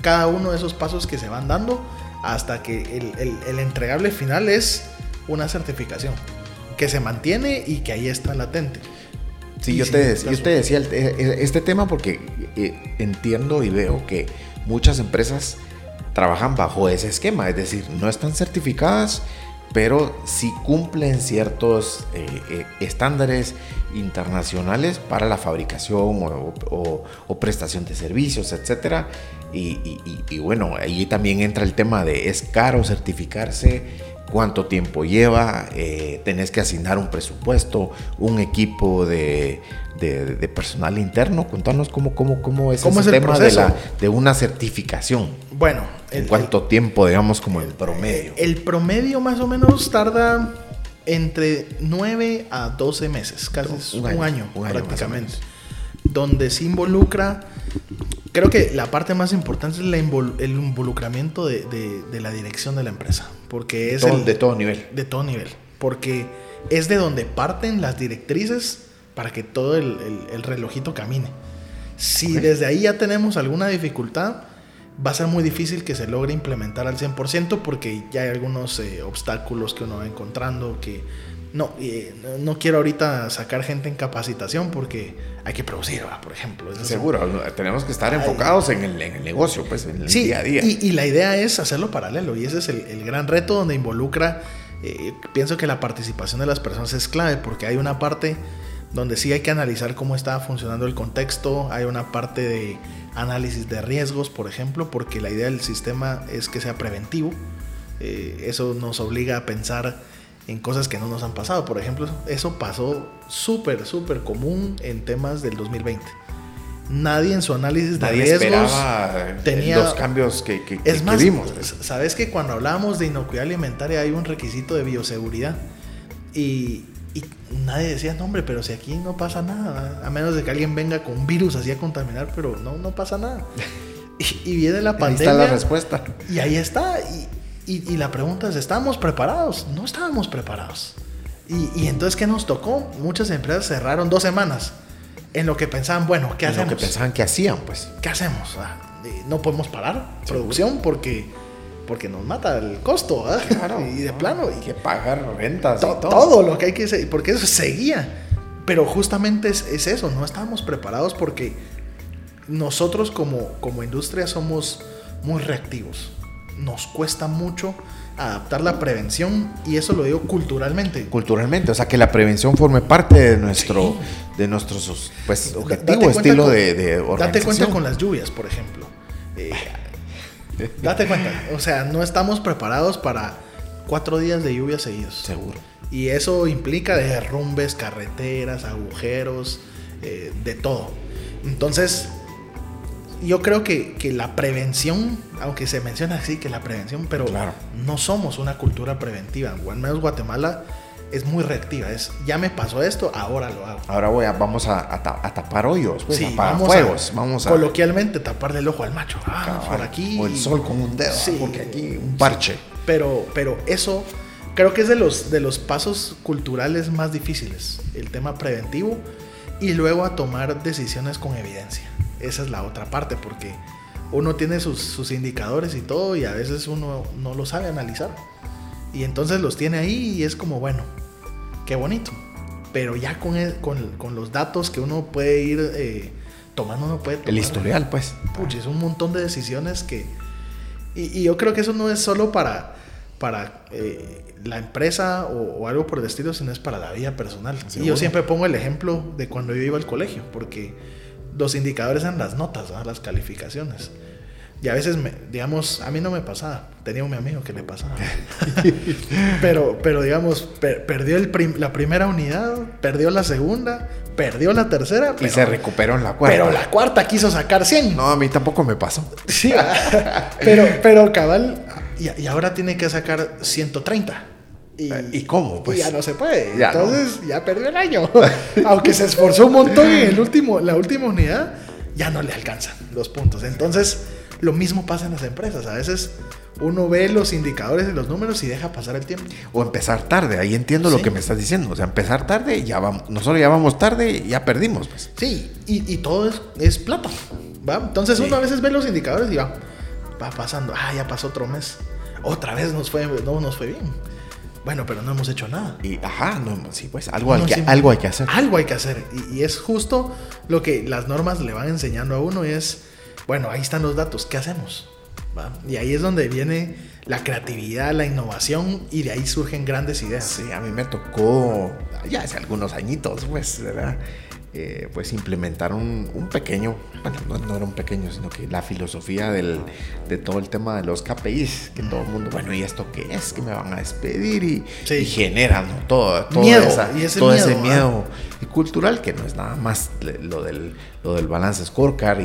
S2: cada uno de esos pasos que se van dando hasta que el, el- el entregable final es una certificación que se mantiene y que ahí está latente
S1: Sí,
S2: Y
S1: yo
S2: sin
S1: te, yo decía el- eh, este tema porque eh, entiendo y veo que muchas empresas trabajan bajo ese esquema, es decir, no están certificadas, pero sí cumplen ciertos eh, eh, estándares internacionales para la fabricación o, o- o prestación de servicios, etcétera. Y, y- y- y bueno, ahí también entra el tema de es caro certificarse, cuánto tiempo lleva, eh, tenés que asignar un presupuesto, un equipo de, de- de personal interno. Contanos cómo, cómo, cómo es
S2: ¿Cómo
S1: ese
S2: es el
S1: tema de,
S2: proceso?
S1: la, de una certificación.
S2: bueno
S1: ¿En cuánto tiempo, digamos, como el promedio?
S2: el promedio más o menos tarda entre 9 a 12 meses, casi
S1: Un año,
S2: año,
S1: un año más o
S2: prácticamente. Donde se involucra, creo que la parte más importante es la invol- el involucramiento de, de- de la dirección de la empresa, porque es
S1: Todo-
S2: el-
S1: de todo nivel.
S2: de todo nivel, porque es de donde parten las directrices para que todo el, el- el relojito camine. Si desde ahí ya tenemos alguna dificultad, va a ser muy difícil que se logre implementar al 100% porque ya hay algunos eh, obstáculos que uno va encontrando que no, eh, no- quiero ahorita sacar gente en capacitación porque hay que producir, ¿va? por ejemplo. Son-
S1: Seguro, tenemos que estar enfocados en el, en el negocio, pues en el
S2: Sí,
S1: día a día.
S2: Y, y la idea es hacerlo paralelo y ese es el, el gran reto donde involucra eh, pienso que la participación de las personas es clave porque hay una parte donde sí hay que analizar cómo está funcionando el contexto, hay una parte de análisis de riesgos, por ejemplo, porque la idea del sistema es que sea preventivo. Eh, eso nos obliga a pensar en cosas que no nos han pasado. Por ejemplo, eso pasó súper, súper común en temas del 2020. Nadie en su análisis de
S1: Nadie
S2: riesgos
S1: esperaba
S2: tenía
S1: los cambios que, que,
S2: es
S1: que
S2: más,
S1: vimos.
S2: sabes que cuando hablamos de inocuidad alimentaria hay un requisito de bioseguridad y, y nadie decía, no hombre, pero si aquí no pasa nada, a menos de que alguien venga con virus así a contaminar, pero no, no pasa nada. Y, y viene la
S1: Ahí
S2: pandemia.
S1: está la respuesta.
S2: Y ahí está. Y, y- y la pregunta es, ¿estábamos preparados? No estábamos preparados. Y, y entonces, ¿qué nos tocó? Muchas empresas cerraron dos semanas en lo que pensaban, bueno, ¿qué
S1: lo
S2: hacemos?
S1: que pensaban que hacían, pues.
S2: ¿Qué hacemos? Ah, eh, no podemos parar producción porque, porque nos mata el costo. ¿ah? y de plano.
S1: Hay
S2: Y
S1: que pagar rentas
S2: to-
S1: y todo.
S2: todo lo que hay que hacer, porque eso seguía. Pero justamente es, es eso, no estábamos preparados porque nosotros como, como industria somos muy reactivos. Nos cuesta mucho adaptar la prevención y eso lo digo culturalmente.
S1: Culturalmente, o sea, que la prevención forme parte de nuestro, de nuestros pues, objetivo,
S2: date cuenta
S1: estilo
S2: con-
S1: de, de organización.
S2: Date cuenta con las lluvias, por ejemplo. Eh, date cuenta, o sea, no estamos preparados para cuatro días de lluvia seguidos.
S1: Seguro.
S2: Y eso implica derrumbes, carreteras, agujeros, eh, de todo. Entonces, yo creo que, que la prevención, aunque se menciona así que la prevención, pero
S1: Claro.
S2: no somos una cultura preventiva. O al menos Guatemala es muy reactiva. Es, ya me pasó esto, ahora lo hago.
S1: Ahora voy a, vamos a, a a tapar hoyos, pues,
S2: Sí,
S1: a apagar
S2: vamos
S1: fuegos.
S2: a,
S1: vamos a
S2: coloquialmente taparle el ojo al macho. Ah, por aquí.
S1: O el sol con un dedo,
S2: Sí.
S1: porque aquí un parche.
S2: Pero, pero eso creo que es de los, de los pasos culturales más difíciles, el tema preventivo y luego a tomar decisiones con evidencia. Esa es la otra parte, porque uno tiene sus, sus indicadores y todo y a veces uno no lo sabe analizar. Y entonces los tiene ahí y es como, bueno, qué bonito. Pero ya con, el- con, con los datos que uno puede ir eh, tomando, uno puede tomar
S1: El historial, pues.
S2: Puch, es un montón de decisiones que... Y, y yo creo que eso no es solo para, para eh, la empresa o, o algo por el estilo, sino es para la vida personal. Y yo siempre pongo el ejemplo de cuando yo iba al colegio, porque los indicadores eran las notas, ¿verdad? las calificaciones. Y a veces, me, digamos, a mí no me pasaba. Tenía un amigo que le pasaba. pero, pero digamos, per- perdió el prim- la primera unidad, perdió la segunda, perdió la tercera.
S1: Y se recuperó en la cuarta.
S2: Pero la cuarta quiso sacar 100.
S1: No, a mí tampoco me pasó.
S2: Sí, pero, pero cabal, y, y ahora tiene que sacar 130. Y,
S1: ¿Y cómo, pues?
S2: ya no se puede.
S1: Ya no.
S2: Entonces ya perdió el año. Aunque se esforzó un montón en el último, la última unidad, ya no le alcanzan los puntos. Entonces, lo mismo pasa en las empresas. A veces uno ve los indicadores y los números y deja pasar el tiempo.
S1: O empezar tarde, ahí entiendo lo que me estás diciendo. O sea, empezar tarde, ya vamos, nosotros ya vamos tarde y ya perdimos, pues.
S2: Sí, y, y todo es, es plata. ¿va? Entonces
S1: Sí.
S2: uno a veces ve los indicadores y va, va pasando. Ah, ya pasó otro mes. Otra vez nos fue, no nos fue bien. Bueno, pero no hemos hecho nada.
S1: Y ajá, no, sí, pues algo, hay
S2: No
S1: que,
S2: hicimos-
S1: algo hay que hacer.
S2: Algo hay que hacer. Y, y es justo lo que las normas le van enseñando a uno. Y es, bueno, ahí están los datos. ¿Qué hacemos? Y ahí es donde viene la creatividad, la innovación. Y de ahí surgen grandes ideas.
S1: Sí, a mí me tocó ya hace algunos añitos, pues, ¿verdad? Eh, pues implementar un, pequeño, bueno, no, no era un pequeño, sino que la filosofía del, de todo el tema de los KPIs, que todo el mundo, bueno, ¿y esto qué es? Que me van a despedir y,
S2: Sí.
S1: y generan ¿no? todo, todo,
S2: Miedo,
S1: esa-
S2: y ese
S1: todo
S2: miedo,
S1: ese miedo cultural, que no es nada más lo del, lo del balance scorecard. Y,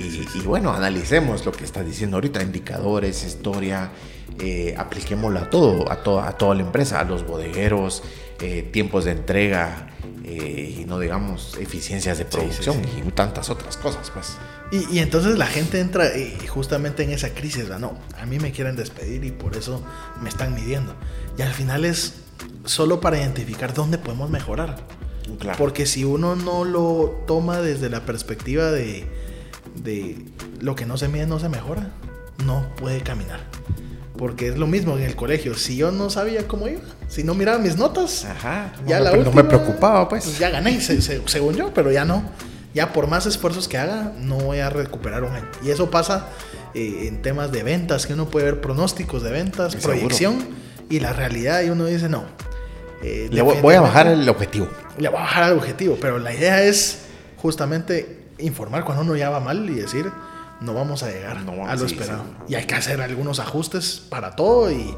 S1: y- y bueno, analicemos lo que estás diciendo ahorita, indicadores, historia, eh, apliquémoslo a todo, a, toda a toda la empresa, a los bodegueros, eh, tiempos de entrega eh, y no digamos eficiencias de producción y tantas otras cosas, pues.
S2: Y, y entonces la gente entra eh, justamente en esa crisis, ¿verdad? No, a mí me quieren despedir y por eso me están midiendo. Y al final es solo para identificar dónde podemos mejorar.
S1: Claro.
S2: Porque si uno no lo toma desde la perspectiva de, de lo que no se mide no se mejora, no puede caminar. Porque es lo mismo en el colegio. Si yo no sabía cómo iba, si no miraba mis notas,
S1: Ajá, no
S2: ya
S1: me
S2: la
S1: pre- no
S2: última,
S1: me preocupaba, pues.
S2: ya gané, se- se- según yo, pero ya no. Ya por más esfuerzos que haga, no voy a recuperar un año. Y eso pasa eh, en temas de ventas, que uno puede ver pronósticos de ventas,
S1: Seguro.
S2: proyección, y la realidad y uno dice, no.
S1: eh, Le voy, voy a bajar el objetivo.
S2: Le voy a bajar el objetivo, pero la idea es justamente informar cuando uno ya va mal y decir, no vamos a llegar no, a lo sí, esperado. Sí. Y hay que hacer algunos ajustes para todo y...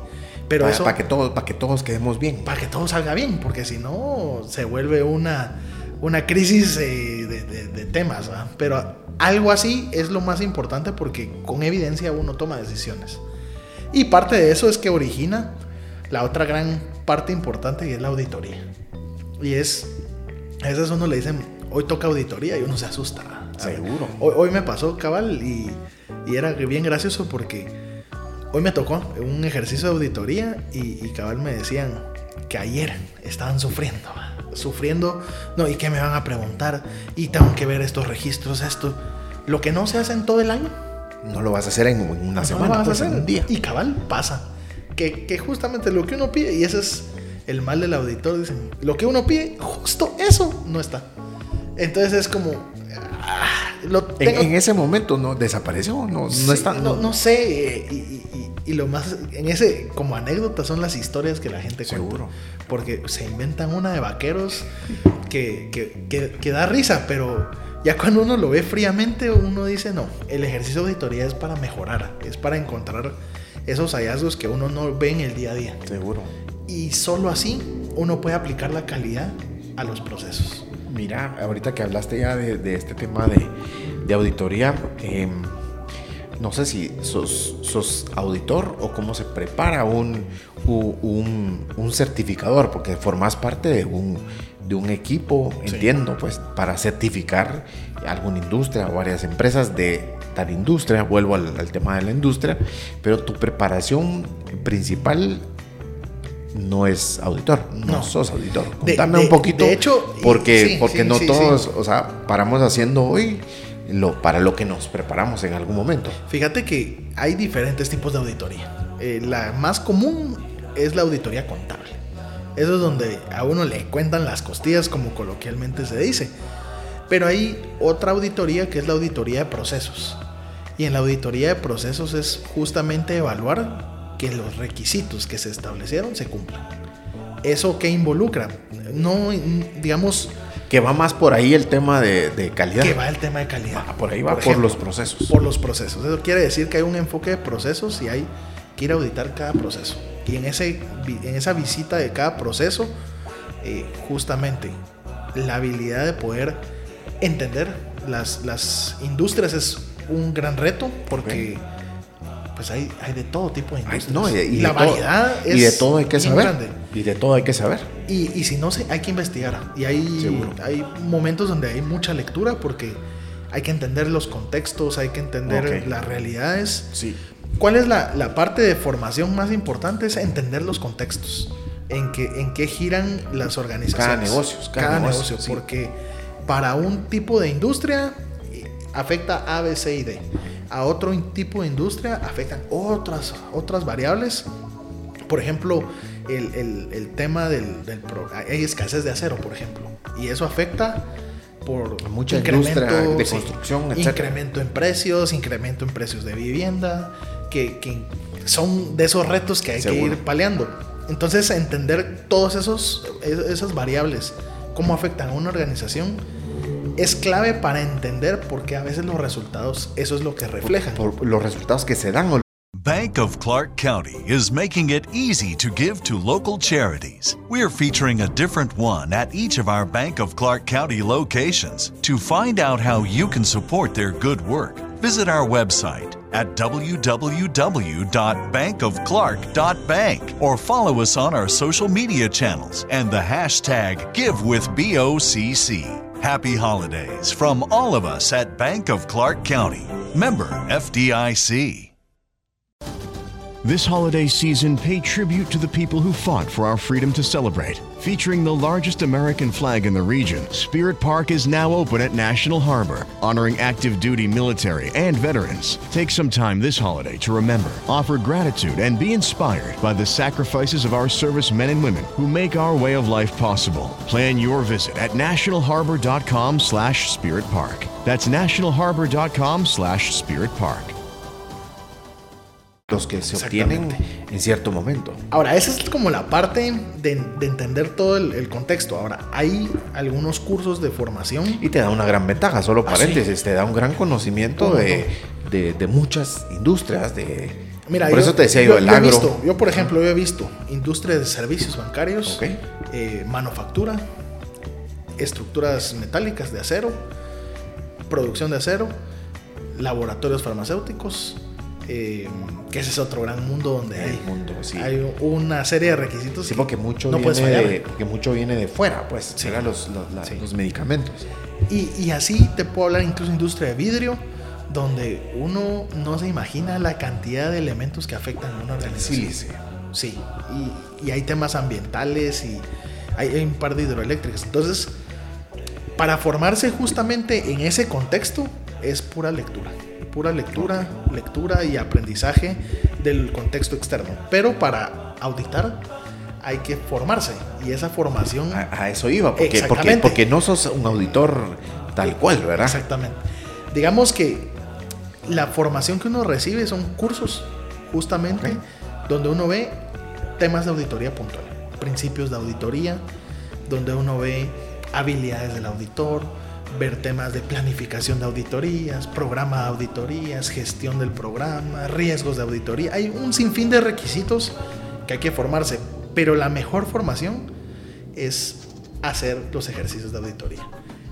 S2: Pero
S1: para,
S2: eso...
S1: Para que, todos, para que todos quedemos bien.
S2: Para que todo salga bien, porque si no se vuelve una, una crisis eh, de, de, de, temas. Pero algo así es lo más importante porque con evidencia uno toma decisiones. Y parte de eso es que origina la otra gran parte importante y es la auditoría. Y es, a veces uno le dicen, hoy toca auditoría y uno se asusta.
S1: Seguro.
S2: Hoy, hoy, me pasó cabal y, y, era bien gracioso porque hoy me tocó un ejercicio de auditoría y, y cabal me decían que ayer estaban sufriendo, sufriendo, no, y que me van a preguntar y tengo que ver estos registros, esto, lo que no se hace en todo el año.
S1: No lo vas a hacer en una
S2: no
S1: semana,
S2: lo vas
S1: pues,
S2: a hacer
S1: en un día.
S2: Y cabal pasa. Que, que justamente lo que uno pide, y ese es el mal del auditor, dicen, lo que uno pide, justo eso no está. Entonces es como... Lo
S1: tengo, en, en, ese momento no desapareció, no,
S2: sí,
S1: no está.
S2: No, no sé, y, y, y, lo más, en ese, como anécdota, son las historias que la gente
S1: Seguro.
S2: cuenta. Porque se inventan una de vaqueros que, que, que, que da risa, pero ya cuando uno lo ve fríamente, uno dice, no, el ejercicio de auditoría es para mejorar, es para encontrar esos hallazgos que uno no ve en el día a día.
S1: Seguro.
S2: Y solo así uno puede aplicar la calidad a los procesos.
S1: Mira, ahorita que hablaste ya de, de este tema de, de auditoría, eh, no sé si sos, sos, auditor o cómo se prepara un, un, un certificador, porque formas parte de un, de un equipo, sí. entiendo, pues para certificar alguna industria o varias empresas de tal industria. Vuelvo al, al tema de la industria, pero tu preparación principal no es auditor, no, no. sos auditor. Contame
S2: de,
S1: un poquito.
S2: De hecho,
S1: porque,
S2: sí,
S1: porque
S2: sí,
S1: no
S2: sí,
S1: todos, o sea, paramos haciendo hoy lo, para lo que nos preparamos en algún momento.
S2: Fíjate que hay diferentes tipos de auditoría. Eh, la más común es la auditoría contable. Eso es donde a uno le cuentan las costillas, como coloquialmente se dice. Pero hay otra auditoría que es la auditoría de procesos. Y en la auditoría de procesos es justamente evaluar que los requisitos que se establecieron se cumplan. ¿Eso qué involucra? No, digamos...
S1: Que va más por ahí el tema de, de calidad.
S2: Que va el tema de calidad.
S1: Ah, por ahí va por, ejemplo, por, los procesos.
S2: Por los procesos. Eso quiere decir que hay un enfoque de procesos y hay que ir a auditar cada proceso. Y en, ese, en esa visita de cada proceso, eh, justamente la habilidad de poder entender las, las industrias es un gran reto porque... pues hay, hay de todo tipo de industrias.
S1: No, y, y
S2: la variedad
S1: todo, es. Y de todo hay que saber. Grande. Y de todo hay que saber.
S2: Y, y si no, hay que investigar. Y hay, hay momentos donde hay mucha lectura porque hay que entender los contextos, hay que entender okay. las realidades.
S1: Sí.
S2: ¿Cuál es la, la, parte de formación más importante? Es entender los contextos. En qué en qué giran las organizaciones.
S1: Cada negocio.
S2: Cada, cada negocio. Sí. Porque para un tipo de industria afecta A, B, C y D a otro tipo de industria afectan otras, otras variables. Por ejemplo, el, el, el tema del, del, Hay escasez de acero, por ejemplo. Y eso afecta por
S1: mucha incremento de construcción,
S2: incremento en precios, incremento en precios de vivienda, que, que son de esos retos que hay Seguro. que ir paliando. Entonces, entender todas esas variables, cómo afectan a una organización, es clave para entender por qué a veces los resultados, eso es lo que reflejan.
S1: Por, por los resultados que se dan.
S4: Bank of Clark County is making it easy to give to local charities. We're featuring a different one at each of our Bank of Clark County locations. To find out how you can support their good work, visit our website at www.bankofclark.bank or follow us on our social media channels and the hashtag GiveWithBOCC. Happy holidays from all of us at Bank of Clark County. Member FDIC.
S3: This holiday season, pay tribute to the people who fought for our freedom to celebrate. Featuring the largest American flag in the region, Spirit Park is now open at National Harbor, honoring active duty military and veterans. Take some time this holiday to remember, offer gratitude, and be inspired by the sacrifices of our service men and women who make our way of life possible. Plan your visit at nationalharbor.com slash spirit park. That's nationalharbor.com slash spirit park.
S1: Los que se obtienen en cierto momento.
S2: Ahora, esa es como la parte de, de entender todo el, el, contexto. Ahora, hay algunos cursos de formación.
S1: Y te da una gran ventaja, solo ah, paréntesis, te da un gran conocimiento de, de, de, muchas industrias, de...
S2: Mira, por yo, eso te decía yo, yo el agro. He visto, yo, por ejemplo, yo he visto industria de servicios bancarios, okay. eh, manufactura, estructuras metálicas de acero, producción de acero, laboratorios farmacéuticos, eh, que ese es otro gran mundo donde hay,
S1: mundo, sí.
S2: hay, una serie de requisitos.
S1: Sí, porque mucho, no viene, de, porque mucho viene de fuera, pues, sí. los, los, la, sí. los, medicamentos.
S2: Y, y, así te puedo hablar incluso industria de vidrio, donde uno no se imagina la cantidad de elementos que afectan a una organización.
S1: Sí,
S2: sí. Y, y, hay temas ambientales y hay, hay un par de hidroeléctricas. Entonces, para formarse justamente en ese contexto es pura lectura pura lectura, lectura y aprendizaje del contexto externo. Pero para auditar hay que formarse y esa formación...
S1: A, a eso iba, porque, porque, porque, no sos un auditor tal cual, ¿verdad?
S2: Exactamente. Digamos que la formación que uno recibe son cursos, justamente, okay. donde uno ve temas de auditoría puntual, principios de auditoría, donde uno ve habilidades del auditor, ver temas de planificación de auditorías, programa de auditorías, gestión del programa, riesgos de auditoría. Hay un sinfín de requisitos que hay que formarse, pero la mejor formación es hacer los ejercicios de auditoría.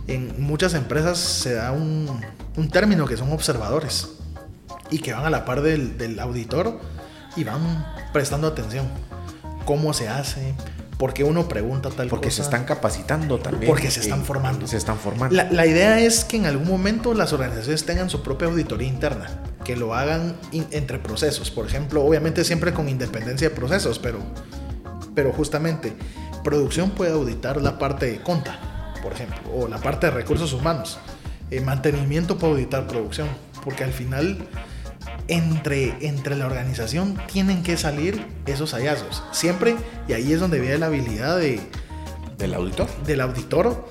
S2: En muchas empresas se da un, término que son observadores y que van a la par del auditor y van prestando atención. ¿Cómo se hace? Porque uno pregunta tal
S1: Porque
S2: cosa.
S1: se están capacitando también.
S2: Porque se están formando.
S1: Se están formando.
S2: La, la, idea es que en algún momento las organizaciones tengan su propia auditoría interna, que lo hagan in, entre procesos. Por ejemplo, obviamente siempre con independencia de procesos, pero, pero justamente producción puede auditar la parte de conta, por ejemplo, o la parte de recursos humanos. Eh, mantenimiento puede auditar producción, porque al final entre, entre la organización tienen que salir esos hallazgos. Siempre, y ahí es donde viene la habilidad de,
S1: del auditor.
S2: Del auditor,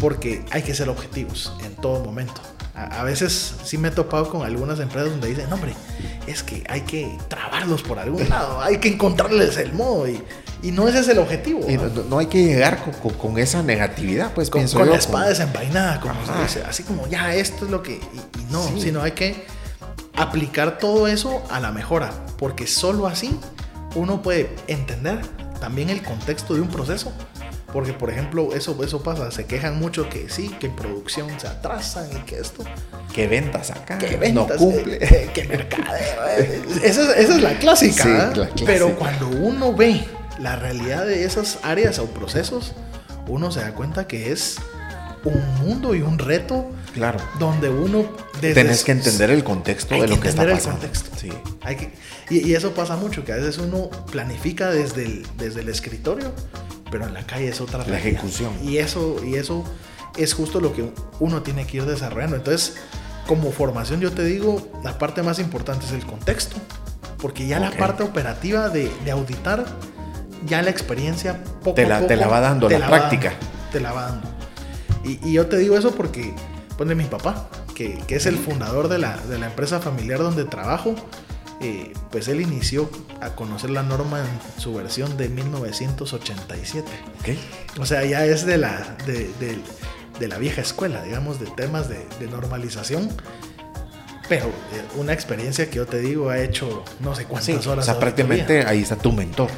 S2: porque hay que ser objetivos en todo momento. A, a, veces sí me he topado con algunas empresas donde dicen, hombre, es que hay que trabarlos por algún lado, hay que encontrarles el modo y, y no ese es el objetivo.
S1: Y no, no, hay que llegar con, con, con, esa negatividad, pues
S2: con, con
S1: yo,
S2: la espada desenvainada, como se dice, así como ya esto es lo que. Y, y no, sí. sino hay que aplicar todo eso a la mejora, porque solo así uno puede entender también el contexto de un proceso. Porque, por ejemplo, eso, eso pasa, se quejan mucho que sí, que en producción se atrasan y que esto.
S1: Que ventas acá.
S2: Que ventas.
S1: No cumple.
S2: Que, que mercadeo. esa, es, esa, es, la clásica, sí, la clásica. Pero cuando uno ve la realidad de esas áreas o procesos, uno se da cuenta que es un mundo y un reto
S1: Claro.
S2: Donde uno...
S1: Desde Tenés que entender el contexto de lo que, que está pasando.
S2: El contexto. Sí. Hay que, y, y, eso pasa mucho, que a veces uno planifica desde el, desde el escritorio, pero en la calle es otra
S1: La realidad. ejecución.
S2: Y eso, y eso es justo lo que uno tiene que ir desarrollando. Entonces, como formación, yo te digo, la parte más importante es el contexto, porque ya okay. la parte operativa de, de, auditar, ya la experiencia poco
S1: te la,
S2: a poco,
S1: te la va dando, la, práctica.
S2: Va, te la va dando. Y, y, yo te digo eso porque pues de mi papá, que, que es el fundador de la, de la, empresa familiar donde trabajo, eh, pues él inició a conocer la norma en su versión de 1987.
S1: Okay.
S2: O sea, ya es de la, de, de, de la vieja escuela, digamos, de temas de, normalización. Pero eh, una experiencia que yo te digo ha hecho no sé cuántas
S1: sí,
S2: horas.
S1: O sea, prácticamente ahí está tu mentor.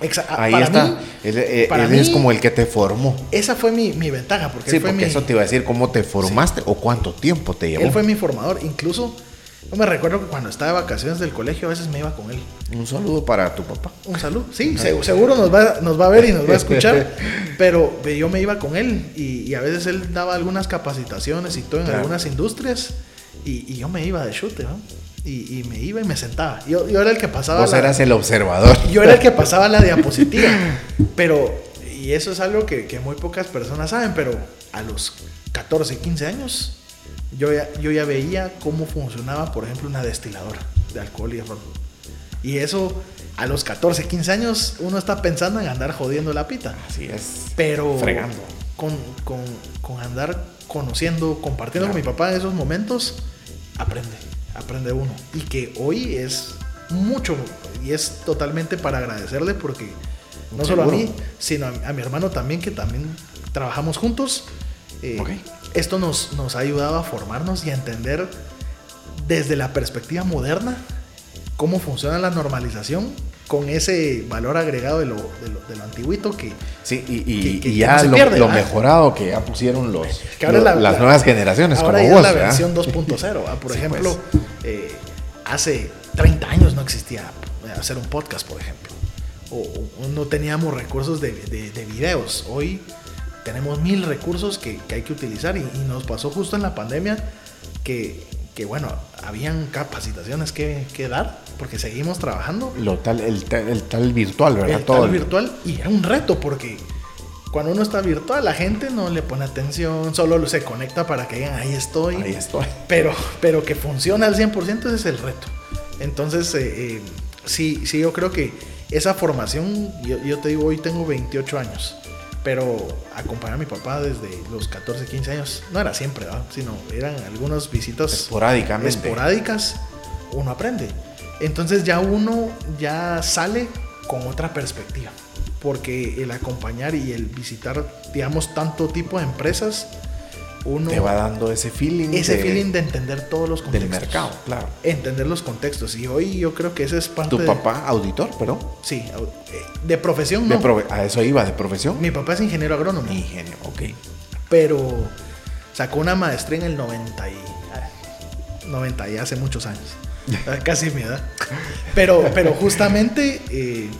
S2: Exa
S1: Ahí
S2: para
S1: está.
S2: Mí,
S1: él, él,
S2: para
S1: él
S2: mí,
S1: es como el que te formó.
S2: Esa fue mi, mi ventaja. Porque
S1: sí,
S2: él fue
S1: porque
S2: mi,
S1: eso te iba a decir cómo te formaste sí. o cuánto tiempo te llevó.
S2: Él fue mi formador. Incluso, yo me recuerdo que cuando estaba de vacaciones del colegio, a veces me iba con él.
S1: Un saludo para tu papá.
S2: Un saludo. Sí, seguro nos va, nos va a ver y nos va a escuchar. pero yo me iba con él y, y, a veces él daba algunas capacitaciones y todo en claro. algunas industrias. Y, y, yo me iba de chute, ¿no? Y, y, me iba y me sentaba. Yo, yo era el que pasaba.
S1: Vos la, eras el observador.
S2: Yo era el que pasaba la diapositiva. Pero, y eso es algo que, que, muy pocas personas saben, pero a los 14, 15 años, yo ya, yo ya veía cómo funcionaba, por ejemplo, una destiladora de alcohol y ron. Y eso, a los 14, 15 años, uno está pensando en andar jodiendo la pita.
S1: Así es.
S2: Pero.
S1: Fregando.
S2: Con, con, con andar conociendo, compartiendo claro. con mi papá en esos momentos, aprende aprende uno. Y que hoy es mucho y es totalmente para agradecerle porque no solo a mí, sino a, a mi hermano también, que también trabajamos juntos. Eh. Esto nos, nos ha ayudado a formarnos y a entender desde la perspectiva moderna cómo funciona la normalización con ese valor agregado de lo, de lo, de lo antiguito que,
S1: Sí, y, y-
S2: que- que
S1: y ya
S2: no
S1: lo,
S2: pierde,
S1: lo
S2: ¿va?
S1: mejorado que ya pusieron los,
S2: que ahora
S1: lo-
S2: la-
S1: las
S2: la-
S1: nuevas generaciones
S2: ahora
S1: como
S2: ya
S1: vos.
S2: la
S1: ¿verdad?
S2: versión 2.0. ¿va? Por
S1: Sí,
S2: ejemplo, eh, hace 30 años no existía eh, hacer un podcast, por ejemplo. O, o no teníamos recursos de, de- de videos. Hoy tenemos mil recursos que, que hay que utilizar y, y nos pasó justo en la pandemia que, que, bueno, habían capacitaciones que, que dar porque seguimos trabajando.
S1: Lo tal, el, tal- el tal virtual, ¿verdad?
S2: El
S1: Todo
S2: tal
S1: el-
S2: virtual y era un reto porque cuando uno está virtual la gente no le pone atención, solo se conecta para que digan ahí estoy.
S1: Ahí estoy.
S2: Pero, pero que funcione al 100% ese es el reto. Entonces, eh, eh, sí, sí, yo creo que esa formación, yo, yo te digo, hoy tengo 28 años, pero acompañé a mi papá desde los 14, 15 años, no era siempre, sino eran algunas visitas
S1: Esporádicamente.
S2: esporádicas, uno aprende. Entonces ya uno ya sale con otra perspectiva, porque el acompañar y el visitar, digamos, tanto tipo de empresas, uno
S1: Te va dando ese feeling.
S2: ese
S1: de-
S2: feeling de entender todos los contextos.
S1: del mercado, claro.
S2: Entender los contextos. Y hoy yo creo que ese es parte
S1: Tu
S2: de-
S1: papá, auditor, pero
S2: Sí, eh, de profesión
S1: de
S2: no.
S1: prove- a eso iba, de profesión.
S2: Mi papá es ingeniero agrónomo,
S1: Ingenio, ok.
S2: pero sacó una maestría en el 90 y... ah, 90 y hace muchos años. Ah, Casi mi edad. Pero, pero justamente eh,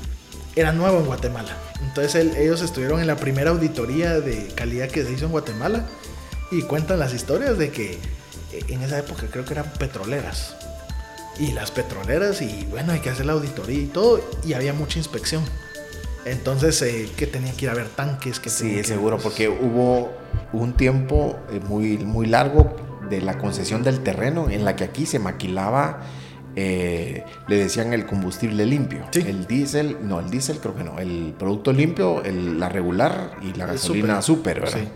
S2: era nuevo en Guatemala. Entonces él- ellos estuvieron en la primera auditoría de calidad que se hizo en Guatemala y cuentan las historias de que eh, en esa época creo que eran petroleras. Y las petroleras, y bueno, hay que hacer la auditoría y todo, y había mucha inspección. Entonces, eh, que tenía que ir a ver tanques, que
S1: Sí,
S2: que-
S1: seguro, porque hubo un tiempo eh, muy, muy largo de la concesión del terreno en la que aquí se maquilaba, eh, le decían el combustible limpio.
S2: Sí.
S1: El diésel, no, el diésel creo que no, el producto limpio, el- la regular y la
S2: El
S1: gasolina super, ¿verdad?
S2: Sí.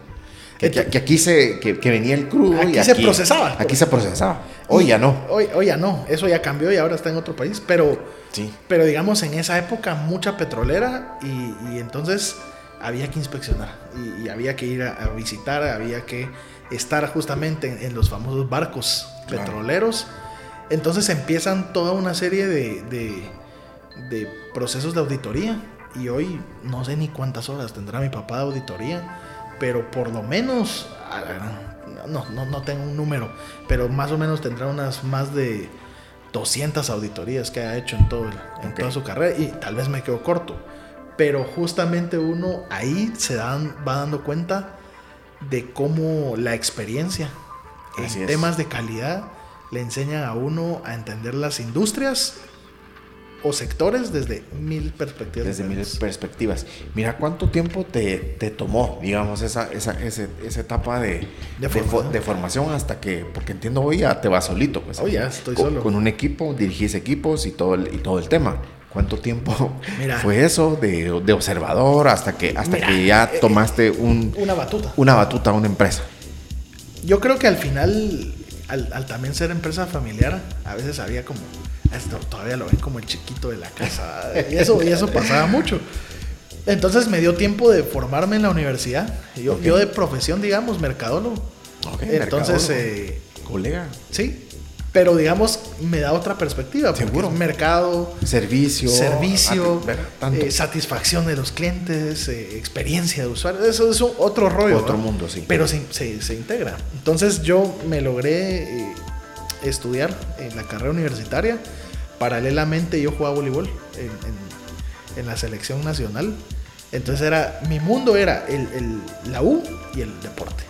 S1: Que, que- que aquí se, que, que venía el crudo y
S2: Aquí se procesaba.
S1: Aquí se procesaba. Hoy ya no.
S2: Hoy, hoy ya no, eso ya cambió y ahora está en otro país, pero,
S1: Sí.
S2: pero digamos en esa época mucha petrolera y, y entonces había que inspeccionar y, y había que ir a, a visitar, había que estar justamente en, en los famosos barcos
S1: Claro.
S2: petroleros. Entonces empiezan toda una serie de, de- de procesos de auditoría y hoy no sé ni cuántas horas tendrá mi papá de auditoría, pero por lo menos, no, no, no tengo un número, pero más o menos tendrá unas más de 200 auditorías que ha hecho en, todo en toda su carrera y tal vez me quedo corto. Pero justamente uno ahí se dan, va dando cuenta de cómo la experiencia en
S1: Así es.
S2: temas de calidad le enseñan a uno a entender las industrias o sectores desde mil perspectivas.
S1: Desde mil perspectivas. Mira cuánto tiempo te, te tomó, digamos, esa, esa, ese- esa etapa de,
S2: De
S1: de fo-
S2: formación.
S1: de formación hasta que, porque entiendo hoy ya te vas solito. Pues,
S2: Oh, ya estoy
S1: con,
S2: solo.
S1: Con un equipo, dirigís equipos y todo el, y todo el tema. ¿Cuánto tiempo
S2: Mira.
S1: fue eso de, de observador hasta que, hasta
S2: Mira,
S1: que ya
S2: eh,
S1: tomaste un,
S2: Una batuta.
S1: una batuta a una empresa?
S2: Yo creo que al final, al, al también ser empresa familiar, a veces había como, esto todavía lo ven como el chiquito de la casa. Y eso, y eso pasaba mucho. Entonces me dio tiempo de formarme en la universidad. Yo,
S1: Ok.
S2: yo de profesión, digamos, mercadólogo.
S1: Ok,
S2: Entonces,
S1: mercadólogo.
S2: eh,
S1: colega,
S2: sí. Pero digamos, me da otra perspectiva.
S1: Seguro.
S2: Mercado,
S1: servicio,
S2: servicio,
S1: tanto.
S2: eh, satisfacción de los clientes, eh, experiencia de usuario. Eso es un- otro rollo.
S1: Otro
S2: ¿no?
S1: mundo, sí.
S2: Pero se, se- se integra. Entonces yo me logré eh, estudiar en la carrera universitaria. Paralelamente yo jugaba voleibol en, en- en la selección nacional. Entonces era, mi mundo era el, el- la U y el deporte.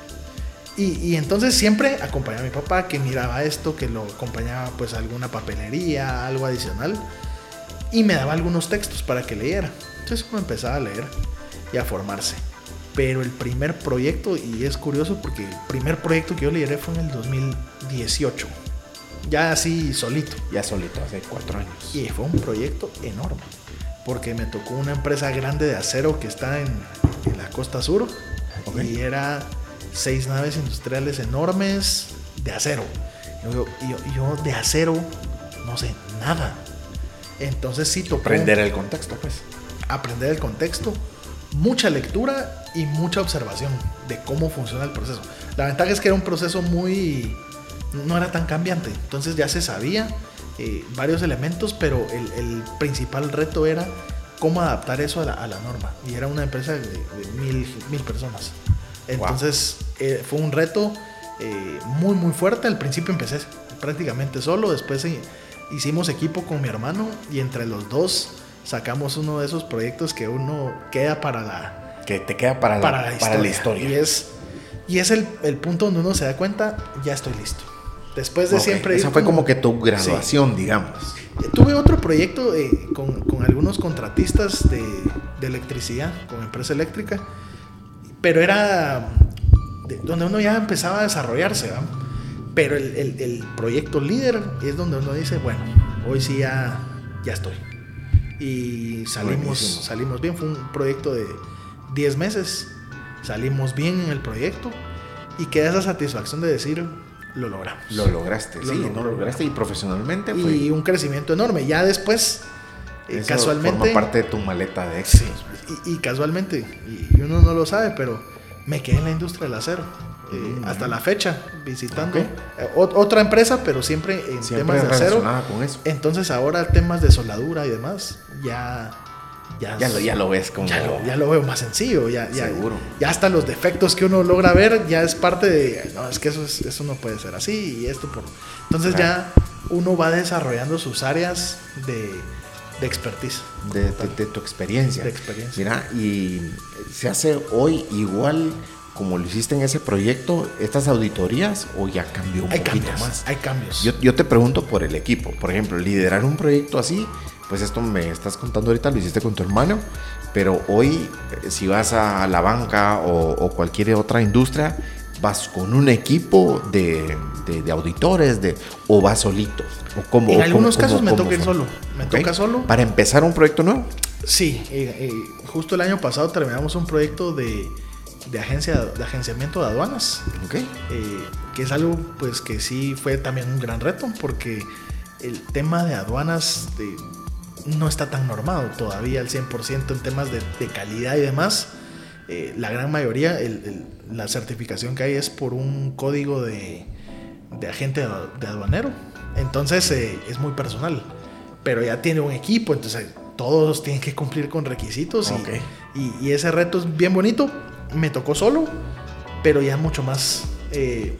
S2: Y, y entonces siempre acompañaba a mi papá que miraba esto, que lo acompañaba pues a alguna papelería, algo adicional. Y me daba algunos textos para que leyera. Entonces uno empezaba a leer y a formarse. Pero el primer proyecto, y es curioso porque el primer proyecto que yo lideré fue en el 2018. Ya así solito.
S1: ya solito, hace cuatro años.
S2: Y fue un proyecto enorme. Porque me tocó una empresa grande de acero que está en, en la costa sur.
S1: Ok.
S2: Y era seis naves industriales enormes de acero. Yo- yo- yo de acero no sé nada. Entonces sí tocó
S1: Aprender el contexto, pues.
S2: aprender el contexto, mucha lectura y mucha observación de cómo funciona el proceso. La ventaja es que era un proceso muy... no era tan cambiante, entonces ya se sabía eh, varios elementos, pero el, el principal reto era cómo adaptar eso a la, a la norma. Y era una empresa de, de mil, mil personas. Entonces eh, fue un reto eh, muy, muy fuerte. Al principio empecé prácticamente solo, después hicimos equipo con mi hermano y entre los dos sacamos uno de esos proyectos que uno queda para la,
S1: Que te queda para
S2: para la
S1: para
S2: historia.
S1: la historia.
S2: Y es, y es el, el punto donde uno se da cuenta, ya estoy listo. Después de
S1: Ok,
S2: siempre...
S1: Esa fue como que tu graduación, digamos.
S2: Tuve otro proyecto eh, con, con algunos contratistas de, de electricidad, con empresa eléctrica, pero era de- donde uno ya empezaba a desarrollarse, ¿va? Pero el, el- el proyecto líder es donde uno dice, bueno, hoy sí ya, ya estoy. Y salimos,
S1: Buenísimo.
S2: salimos bien, fue un proyecto de 10 meses, salimos bien en el proyecto y queda esa satisfacción de decir, lo logramos.
S1: Lo lograste,
S2: Lo
S1: sí,
S2: logró.
S1: lo lograste y profesionalmente fue.
S2: y un crecimiento enorme. Ya después, eh,
S1: eso
S2: casualmente,
S1: Forma parte de tu maleta de
S2: sí,
S1: éxitos. pues.
S2: y, y casualmente, y uno no lo sabe, pero me quedé en la industria del acero. eh,
S1: Mm.
S2: hasta la fecha, visitando otra empresa, pero siempre en
S1: Siempre
S2: temas de acero.
S1: con eso.
S2: Entonces ahora temas de soldadura y demás, ya... Ya,
S1: Ya lo, ya lo ves como.
S2: ya lo, ya lo veo más sencillo, ya, ya,
S1: Seguro.
S2: ya hasta los defectos que uno logra ver ya es parte de, no, es que eso, es- eso no puede ser así y esto por... Entonces ya uno va desarrollando sus áreas de, de expertise.
S1: de, de- de tu experiencia.
S2: De experiencia.
S1: Mira, y se hace hoy igual como lo hiciste en ese proyecto, estas auditorías, o ya cambió un
S2: Hay
S1: poquito
S2: cambios,
S1: más.
S2: hay cambios.
S1: Yo, yo te pregunto por el equipo. Por ejemplo, liderar un proyecto así, pues esto me estás contando ahorita, lo hiciste con tu hermano, pero hoy eh, si vas a la banca o, o cualquier otra industria, vas con un equipo de, de- de auditores de, o vas solito. O cómo-
S2: En
S1: o
S2: algunos
S1: cómo-
S2: casos
S1: cómo-
S2: me toca ir solo. Me toca solo.
S1: Para empezar un proyecto nuevo.
S2: Sí, eh, eh, justo el año pasado terminamos un proyecto de, de agencia de agenciamiento de aduanas.
S1: Ok.
S2: eh, que es algo pues que sí fue también un gran reto porque el tema de aduanas de- no está tan normado todavía al 100% en temas de, de calidad y demás. Eh, la gran mayoría, el- el- la certificación que hay es por un código de, de agente de, aduanero. Entonces eh, es muy personal. Pero ya tiene un equipo, entonces todos tienen que cumplir con requisitos. y-
S1: Ok.
S2: Y, y ese reto es bien bonito. Me tocó solo, pero ya mucho más, eh,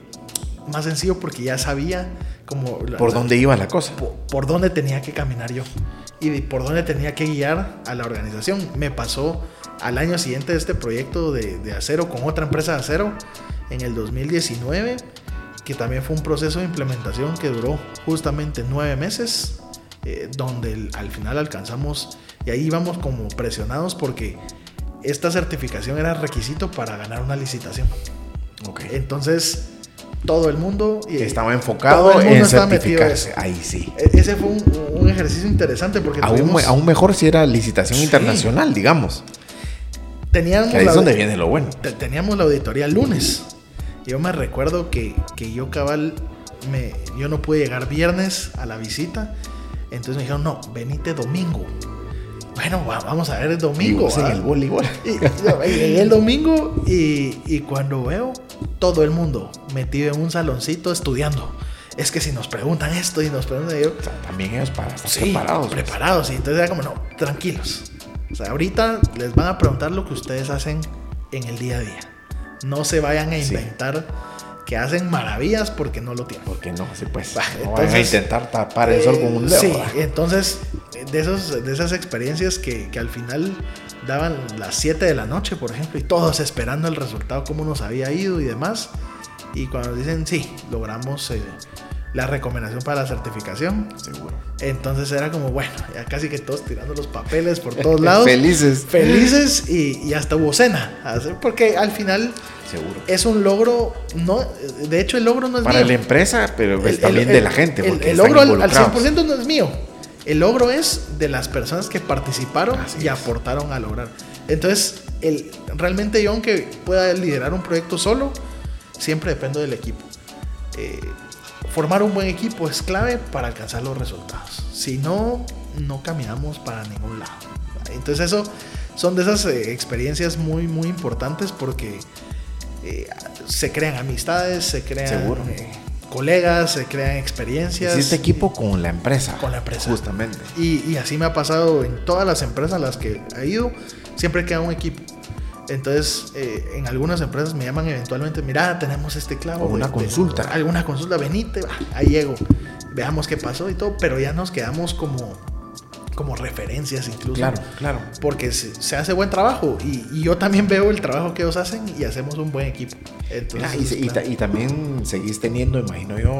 S2: más sencillo porque ya sabía como
S1: ¿Por
S2: la-
S1: dónde iba la cosa?
S2: por, por dónde tenía que caminar yo y de por dónde tenía que guiar a la organización. Me pasó al año siguiente de este proyecto de, de acero con otra empresa de acero en el 2019, que también fue un proceso de implementación que duró justamente nueve meses, eh, donde el- al final alcanzamos y ahí íbamos como presionados porque esta certificación era requisito para ganar una licitación.
S1: Ok.
S2: Entonces, todo el mundo... y-
S1: Estaba
S2: todo
S1: enfocado
S2: el mundo
S1: en
S2: estaba metido
S1: certificarse.
S2: eso.
S1: Ahí sí.
S2: E- Ese fue un, un ejercicio interesante porque
S1: Aún,
S2: tuvimos-
S1: aún mejor si era licitación
S2: Sí.
S1: internacional, digamos.
S2: teníamos,
S1: Que ahí
S2: la,
S1: es donde viene lo bueno.
S2: te- teníamos la auditoría el lunes. Yo me recuerdo que, que yo cabal, me, yo no pude llegar viernes a la visita. Entonces me dijeron, no, venite domingo. Bueno, va- vamos a ver el domingo.
S1: En el voleibol.
S2: Yo llegué el domingo y, y cuando veo todo el mundo metido en un saloncito estudiando. Es que si nos preguntan esto y nos preguntan yo,
S1: O sea, también ellos para estar
S2: Sí,
S1: preparados.
S2: preparados. Y entonces era como, no, tranquilos. O sea, ahorita les van a preguntar lo que ustedes hacen en el día a día. No se vayan a
S1: Sí.
S2: Que hacen maravillas porque no lo tienen.
S1: Porque no, sí, pues.
S2: Va,
S1: no van a intentar tapar el sol con un dedo.
S2: Sí, entonces, de, esos, de esas experiencias que, que al final daban las 7 de la noche, por ejemplo, y todos esperando el resultado, cómo nos había ido y demás. Y cuando dicen, sí, logramos eh, la recomendación para la certificación,
S1: Seguro.
S2: entonces era como, bueno, ya casi que todos tirando los papeles por todos lados.
S1: Felices.
S2: Felices y, y hasta hubo cena. Porque al final
S1: Seguro.
S2: es un logro, no, de hecho el logro no es
S1: Para
S2: mío.
S1: la empresa, pero pues
S2: El-
S1: también
S2: el-
S1: de la gente.
S2: El,
S1: porque
S2: el
S1: están
S2: logro al, al
S1: involucrados.
S2: 100% no es mío. El logro es de las personas que participaron
S1: Así
S2: y
S1: es.
S2: aportaron a lograr. Entonces, el, realmente yo aunque pueda liderar un proyecto solo, siempre dependo del equipo. Eh, formar un buen equipo es clave para alcanzar los resultados. Si no, no caminamos para ningún lado. Entonces eso son de esas eh, experiencias muy, muy importantes porque eh, se crean amistades, se crean eh, colegas, se crean experiencias.
S1: Hiciste equipo con la empresa.
S2: Con la empresa.
S1: Justamente.
S2: Y, y así me ha pasado en todas las empresas a las que he ido, siempre queda un equipo. Entonces, eh, en algunas empresas me llaman eventualmente, mira, tenemos este clavo.
S1: O una
S2: de- de-
S1: consulta.
S2: alguna consulta, venite, va, ahí llego. Veamos qué pasó y todo, pero ya nos quedamos como, como referencias incluso.
S1: Claro, claro.
S2: Porque se, se hace buen trabajo y, y yo también veo el trabajo que ellos hacen y hacemos un buen equipo. Entonces,
S1: Mira, y, ta- y también seguís teniendo, imagino yo,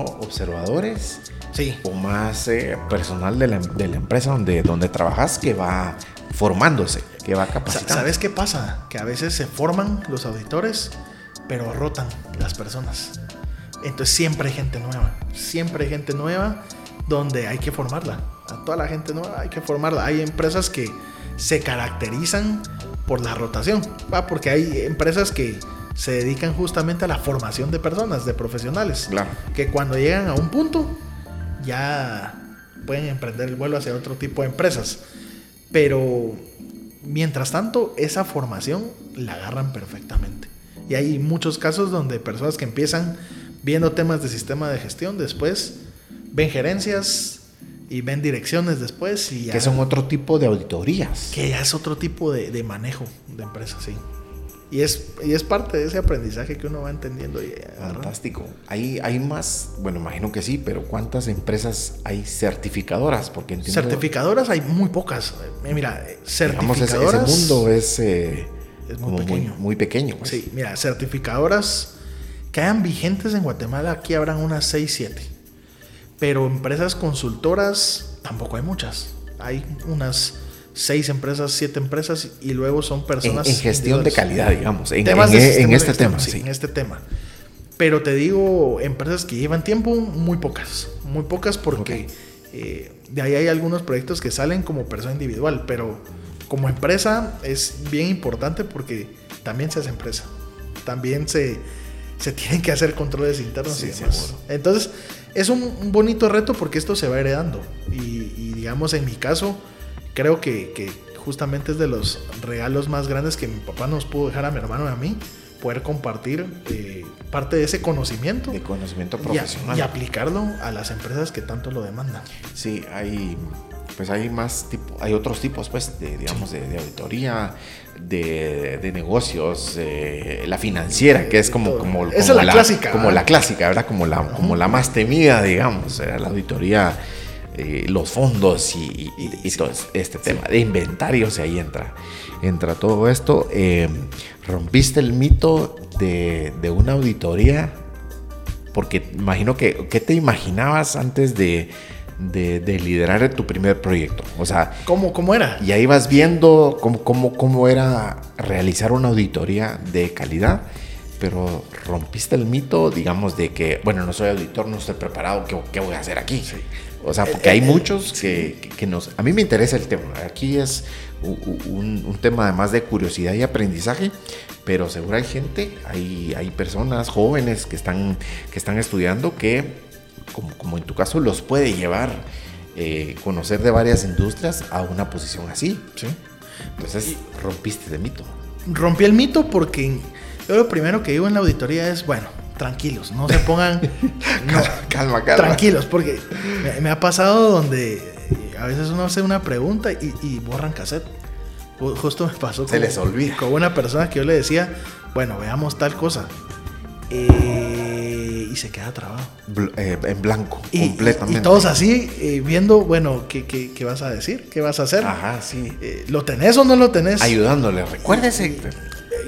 S1: observadores
S2: sí,
S1: o más eh, personal de la, de la empresa donde, donde trabajas que va formándose, que va capacitando.
S2: ¿Sabes qué pasa? Que a veces se forman los auditores, pero rotan las personas. Entonces siempre hay gente nueva, siempre hay gente nueva donde hay que formarla. A toda la gente nueva hay que formarla. Hay empresas que se caracterizan por la rotación, ¿va? porque hay empresas que se dedican justamente a la formación de personas, de profesionales,
S1: Claro.
S2: que cuando llegan a un punto ya pueden emprender el vuelo hacia otro tipo de empresas. Pero mientras tanto, esa formación la agarran perfectamente. Y hay muchos casos donde personas que empiezan viendo temas de sistema de gestión, después ven gerencias y ven direcciones después y ya,
S1: Que son otro tipo de auditorías.
S2: que ya es otro tipo de, de manejo de empresas, sí. Y es, y es parte de ese aprendizaje que uno va entendiendo y.
S1: Fantástico. Hay, hay más, bueno, imagino que sí, pero ¿cuántas empresas hay certificadoras? Porque entiendo,
S2: Certificadoras hay muy pocas. Eh, Mira, eh,
S1: digamos, ese, ese
S2: certificadoras.
S1: mundo es, eh,
S2: Es muy
S1: como muy,
S2: pequeño.
S1: muy pequeño. pues.
S2: Sí, mira, certificadoras que hayan vigentes en Guatemala, aquí habrán unas 6, 7. Pero empresas consultoras tampoco hay muchas. Hay unas 6 empresas, 7 empresas y luego son personas.
S1: en gestión de calidad, digamos. En,
S2: Temas
S1: en-
S2: de
S1: en
S2: sistema de
S1: este tema,
S2: sí. En este tema. Pero te digo, empresas que llevan tiempo, muy pocas. Muy pocas porque eh, de ahí hay algunos proyectos que salen como persona individual. Pero como empresa es bien importante porque también se hace empresa. También se, se tienen que hacer controles internos
S1: Sí,
S2: y demás.
S1: seguro.
S2: Entonces, es un, un bonito reto porque esto se va heredando. Y, y digamos, en mi caso, creo que, que justamente es de los regalos más grandes que mi papá nos pudo dejar a mi hermano y a mí, poder compartir eh, parte de ese conocimiento
S1: De conocimiento
S2: y, a-
S1: profesional.
S2: y aplicarlo a las empresas que tanto lo demandan.
S1: Sí, hay, pues hay más tipo, hay otros tipos, pues, de, digamos, de, de auditoría, de, de negocios, eh, la financiera, que es como, como,
S2: Esa
S1: como
S2: la clásica,
S1: como
S2: ¿verdad?
S1: la clásica, ¿verdad? Como la, como la más temida, digamos, era la auditoría, eh, los fondos y, y- y- y todo este tema de inventarios, y ahí entra, entra todo esto. Eh, rompiste el mito de, de una auditoría porque imagino que, ¿qué te imaginabas antes de, de- de liderar tu primer proyecto? O sea,
S2: ¿Cómo, cómo era?
S1: ya ibas viendo cómo, cómo, cómo era realizar una auditoría de calidad, pero rompiste el mito, digamos, de que, bueno, no soy auditor, no estoy preparado, ¿qué, qué voy a hacer aquí? O sea, porque hay muchos que, que- que nos... A mí me interesa el tema. Aquí es un, un tema además de curiosidad y aprendizaje, pero seguro hay gente, hay, hay personas jóvenes que están, que están estudiando que, como, como en tu caso, los puede llevar eh, conocer de varias industrias a una posición así.
S2: Sí.
S1: Entonces rompiste de mito.
S2: Rompí el mito porque yo lo primero que digo en la auditoría es, bueno, tranquilos, no se pongan... no,
S1: calma, calma.
S2: tranquilos, porque me, me ha pasado donde eh, a veces uno hace una pregunta y, y borran cassette. Ju- Justo me pasó
S1: Se les olvida.
S2: con una persona que yo le decía, bueno, veamos tal cosa. Eh, y se queda trabado.
S1: Bl- eh, en blanco,
S2: Y,
S1: completamente.
S2: y todos así, eh, viendo, bueno, ¿qué, qué, qué vas a decir? ¿Qué vas a hacer?
S1: Ajá, sí.
S2: Eh, ¿Lo tenés o no lo tenés?
S1: Ayudándole. Recuérdese.
S2: Eh,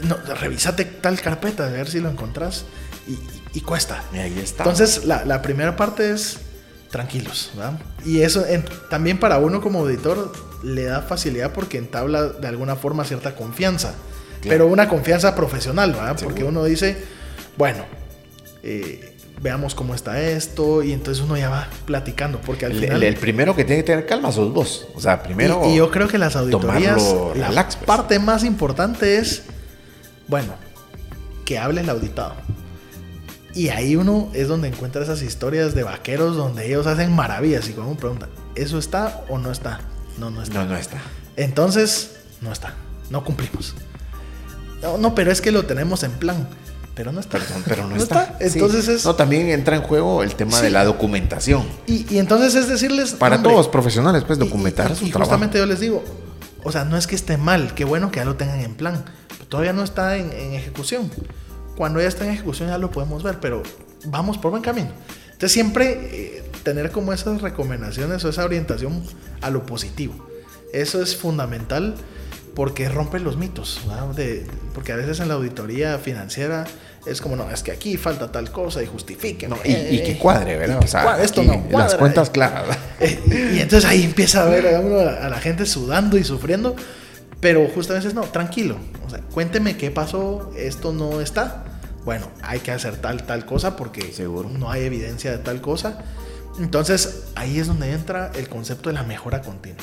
S2: no, revísate tal carpeta, a ver si lo encontrás. Y, y- cuesta.
S1: Y ahí está.
S2: Entonces, la, la primera parte es tranquilos, ¿verdad? Y eso en- también para uno como auditor le da facilidad porque entabla de alguna forma cierta confianza. Pero una confianza profesional, ¿verdad? Porque uno dice, bueno, eh, veamos cómo está esto. Y entonces uno ya va platicando. Porque al
S1: el,
S2: final.
S1: el- primero que tiene que tener calma sos vos. O sea, primero.
S2: Y, y yo creo que las auditorías,
S1: tomarlo
S2: la
S1: relax, pues.
S2: parte más importante es, bueno, que hable el auditado. Y ahí uno es donde encuentra esas historias de vaqueros donde ellos hacen maravillas y cuando uno pregunta, ¿eso está o no está? No, no está.
S1: No, no está.
S2: Entonces, no está. No cumplimos. No, no, pero es que lo tenemos en plan. Pero no está.
S1: Perdón, pero no, está. Sí.
S2: Entonces es.
S1: No, también entra en juego el tema
S2: Sí.
S1: de la documentación.
S2: Y, y entonces es decirles.
S1: Para
S2: hombre,
S1: todos profesionales, pues documentar
S2: y,
S1: su
S2: y
S1: trabajo.
S2: justamente yo les digo, o sea, no es que esté mal, qué bueno que ya lo tengan en plan. pero todavía no está en, en ejecución. Cuando ya está en ejecución ya lo podemos ver, pero vamos por buen camino. Entonces siempre eh, tener como esas recomendaciones o esa orientación a lo positivo. Eso es fundamental porque rompe los mitos. De- porque a veces en la auditoría financiera es como, no, es que aquí falta tal cosa y justifiquen.
S1: No, y, y que cuadre, ¿verdad? O sea,
S2: esto
S1: aquí
S2: no cuadra.
S1: las cuentas claras.
S2: Eh, y entonces ahí empieza a ver a, a la gente sudando y sufriendo. Pero justamente es no, tranquilo. O sea, cuénteme qué pasó, esto no está. Bueno, hay que hacer tal, tal cosa porque
S1: Seguro.
S2: no hay evidencia de tal cosa. Entonces ahí es donde entra el concepto de la mejora continua.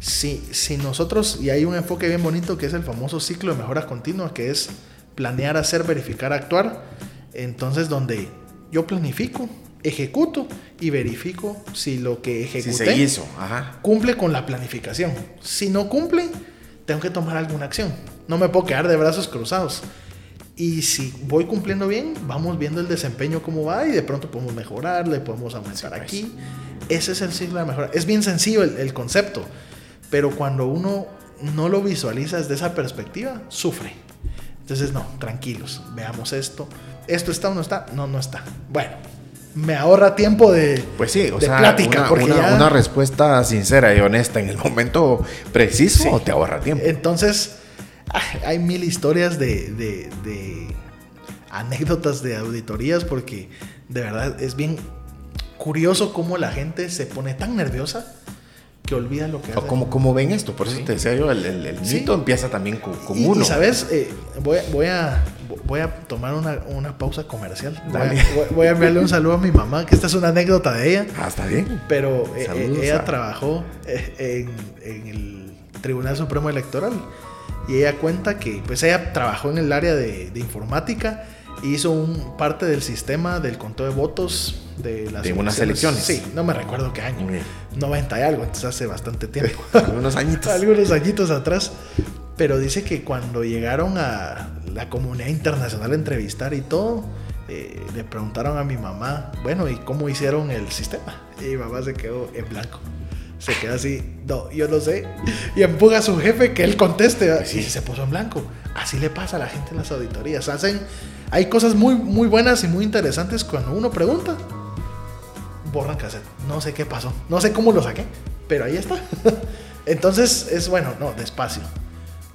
S2: Si, si nosotros, y hay un enfoque bien bonito que es el famoso ciclo de mejora continua, que es planear, hacer, verificar, actuar. Entonces donde yo planifico, ejecuto y verifico si lo que
S1: Si
S2: ejecuté
S1: se hizo, ajá.
S2: cumple con la planificación. Si no cumple, tengo que tomar alguna acción. No me puedo quedar de brazos cruzados. Y si voy cumpliendo bien, vamos viendo el desempeño cómo va y de pronto podemos mejorar, le podemos aumentar
S1: pues.
S2: aquí. Ese es el ciclo de mejora. Es bien sencillo el, el concepto, pero cuando uno no lo visualiza desde esa perspectiva, sufre. Entonces, no, tranquilos, veamos esto. ¿Esto está o no está? No, no está. Bueno, me ahorra tiempo de,
S1: Pues sí, o
S2: de
S1: sea,
S2: plática.
S1: una,
S2: porque
S1: una-
S2: ya-
S1: una respuesta sincera y honesta en el momento preciso te ahorra tiempo.
S2: Entonces, hay mil historias de, de- de anécdotas de auditorías porque de verdad es bien curioso cómo la gente se pone tan nerviosa que olvida lo que hace.
S1: O ¿Cómo, cómo ven esto? Por eso te decía yo, el, el- el
S2: Sí.
S1: mito empieza también con, con
S2: y,
S1: uno.
S2: y, sabes, Eh, voy, voy a, voy a tomar una, una pausa comercial. Voy a, voy- enviarle un saludo a mi mamá, que esta es una anécdota de ella.
S1: Ah, está bien.
S2: Pero eh, ella
S1: a-
S2: trabajó eh, en, en el Tribunal Supremo Electoral y ella cuenta que pues ella trabajó en el área de, de informática e hizo un parte del sistema del conteo de votos de las
S1: De unas
S2: elecciones. Sí, no me recuerdo qué año.
S1: Muy bien.
S2: 90 y algo, entonces hace bastante tiempo.
S1: Algunos añitos.
S2: Algunos añitos atrás. Pero dice que cuando llegaron a la comunidad internacional a entrevistar y todo, eh, le preguntaron a mi mamá, bueno, ¿y cómo hicieron el sistema? Y mi mamá se quedó en blanco. Se queda así, no, yo no sé. Y empuja a su jefe que él conteste. Y se puso en blanco. Así le pasa a la gente en las auditorías. Hacen, hay cosas muy, muy buenas y muy interesantes cuando uno pregunta. Borran cassette. No sé qué pasó. No sé cómo lo saqué. Pero ahí está. Entonces es bueno, no, despacio.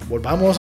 S2: Volvamos.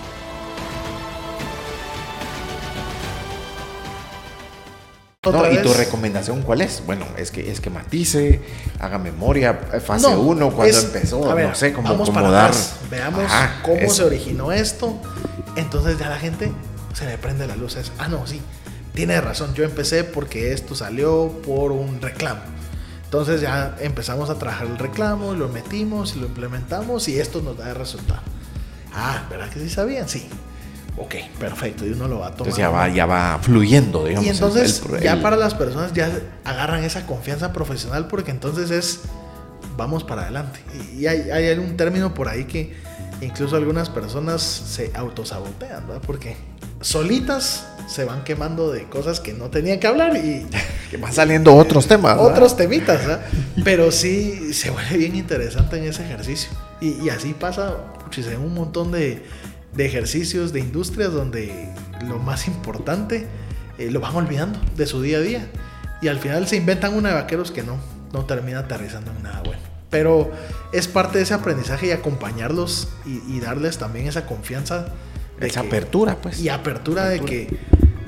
S1: No, ¿Y tu recomendación cuál es? Bueno, es que, es que matice, haga memoria, eh, fase
S2: No,
S1: 1, cuando
S2: es-
S1: empezó,
S2: ver,
S1: no sé, cómo
S2: vamos para veamos
S1: Ajá,
S2: cómo
S1: eso.
S2: se originó esto. Entonces ya la gente se le prende la luz. Es, ah, no, sí, tiene razón. Yo empecé porque esto salió por un reclamo. Entonces ya empezamos a trabajar el reclamo, lo metimos y lo implementamos y esto nos da el resultado. Ah, ¿verdad que sí sabían? Sí. Ok, perfecto. Y uno lo va a tomar.
S1: Entonces ya va, ya va fluyendo, digamos.
S2: Y entonces
S1: el-
S2: ya para las personas ya agarran esa confianza profesional porque entonces es vamos para adelante. Y, hay, hay un término por ahí que incluso algunas personas se autosabotean, ¿verdad? Porque solitas se van quemando de cosas que no tenían que hablar y
S1: que van saliendo otros temas. ¿verdad?
S2: otros temitas, ¿verdad? Pero sí se vuelve bien interesante en ese ejercicio. Y, y así pasa, puchis, en un montón de, de ejercicios, de industrias donde lo más importante eh, lo van olvidando de su día a día. Y al final se inventan una de vaqueros que no, no termina aterrizando en nada bueno. Pero es parte de ese aprendizaje y acompañarlos y, darles también esa confianza.
S1: De esa apertura, pues.
S2: Y apertura, de que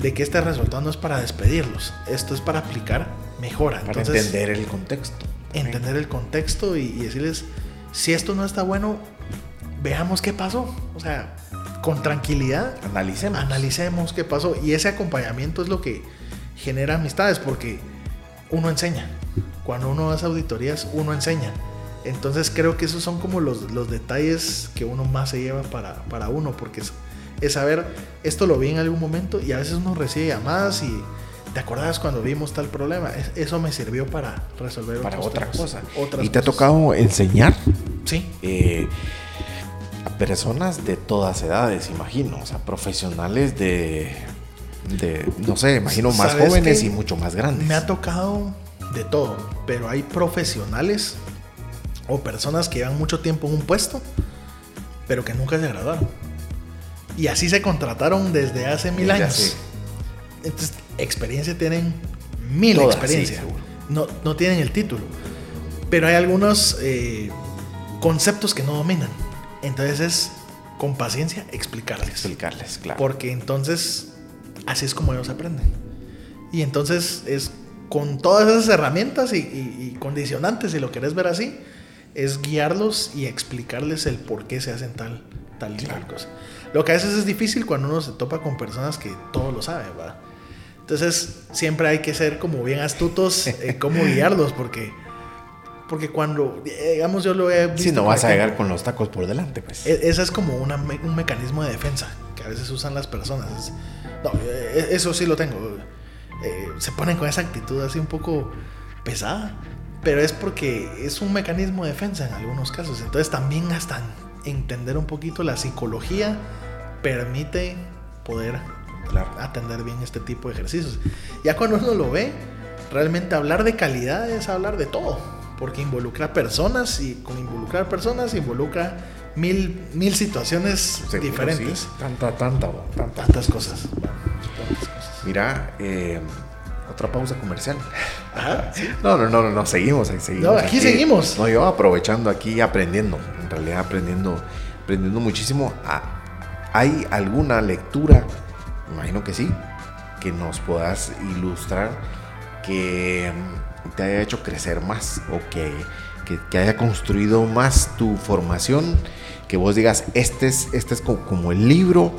S2: de que este resultado no es para despedirlos, esto es para aplicar mejora.
S1: Para entender el contexto.
S2: Entender el contexto y, decirles, si esto no está bueno, veamos qué pasó. O sea, con tranquilidad.
S1: Analicemos.
S2: Analicemos qué pasó. Y ese acompañamiento es lo que genera amistades, porque uno enseña. Cuando uno hace auditorías, uno enseña. Entonces creo que esos son como los, los detalles que uno más se lleva para, para uno, porque es, es, saber, esto lo vi en algún momento y a veces uno recibe llamadas y te acordás cuando vimos tal problema. eso me sirvió para resolver
S1: para otra cosa. ¿Y te ha tocado enseñar?
S2: Sí.
S1: Eh, personas de todas edades, imagino, o sea, profesionales de, de no sé, imagino más jóvenes y mucho más grandes.
S2: Me ha tocado de todo, pero hay profesionales o personas que llevan mucho tiempo en un puesto, pero que nunca se graduaron. Y así se contrataron desde hace mil años. Entonces, experiencia tienen mil experiencias. no, no tienen el título. Pero hay algunos eh, conceptos que no dominan. Entonces es con paciencia explicarles.
S1: Explicarles, claro.
S2: Porque entonces así es como ellos aprenden. Y entonces es con todas esas herramientas y, condicionantes, si lo querés ver así, es guiarlos y explicarles el por qué se hacen tal, tal y tal cosa. Lo que a veces es difícil cuando uno se topa con personas que todo lo saben, ¿verdad? Entonces siempre hay que ser como bien astutos en cómo guiarlos, porque, porque cuando, digamos, yo lo he
S1: visto... Si no vas a llegar con los tacos por delante, pues.
S2: E, Ese es como un mecanismo de defensa que a veces usan las personas. No, e, eso sí lo tengo eh, se ponen con esa actitud así un poco pesada, pero es porque es un mecanismo de defensa en algunos casos. Entonces también hasta entender un poquito la psicología permite poder atender bien este tipo de ejercicios. Ya cuando uno lo ve, realmente hablar de calidad es hablar de todo, porque involucra personas y con involucrar personas involucra mil, mil situaciones diferentes.
S1: Tanta, tanta,
S2: tantas cosas.
S1: Mira, eh, otra pausa comercial. No, no, no, no, seguimos, seguimos.
S2: No, aquí, seguimos.
S1: No, yo aprovechando aquí, aprendiendo, en realidad aprendiendo, aprendiendo muchísimo. Ah, ¿Hay alguna lectura, imagino que sí, que nos puedas ilustrar que te haya hecho crecer más o que, que, haya construido más tu formación? Que vos digas, este es, este es como el libro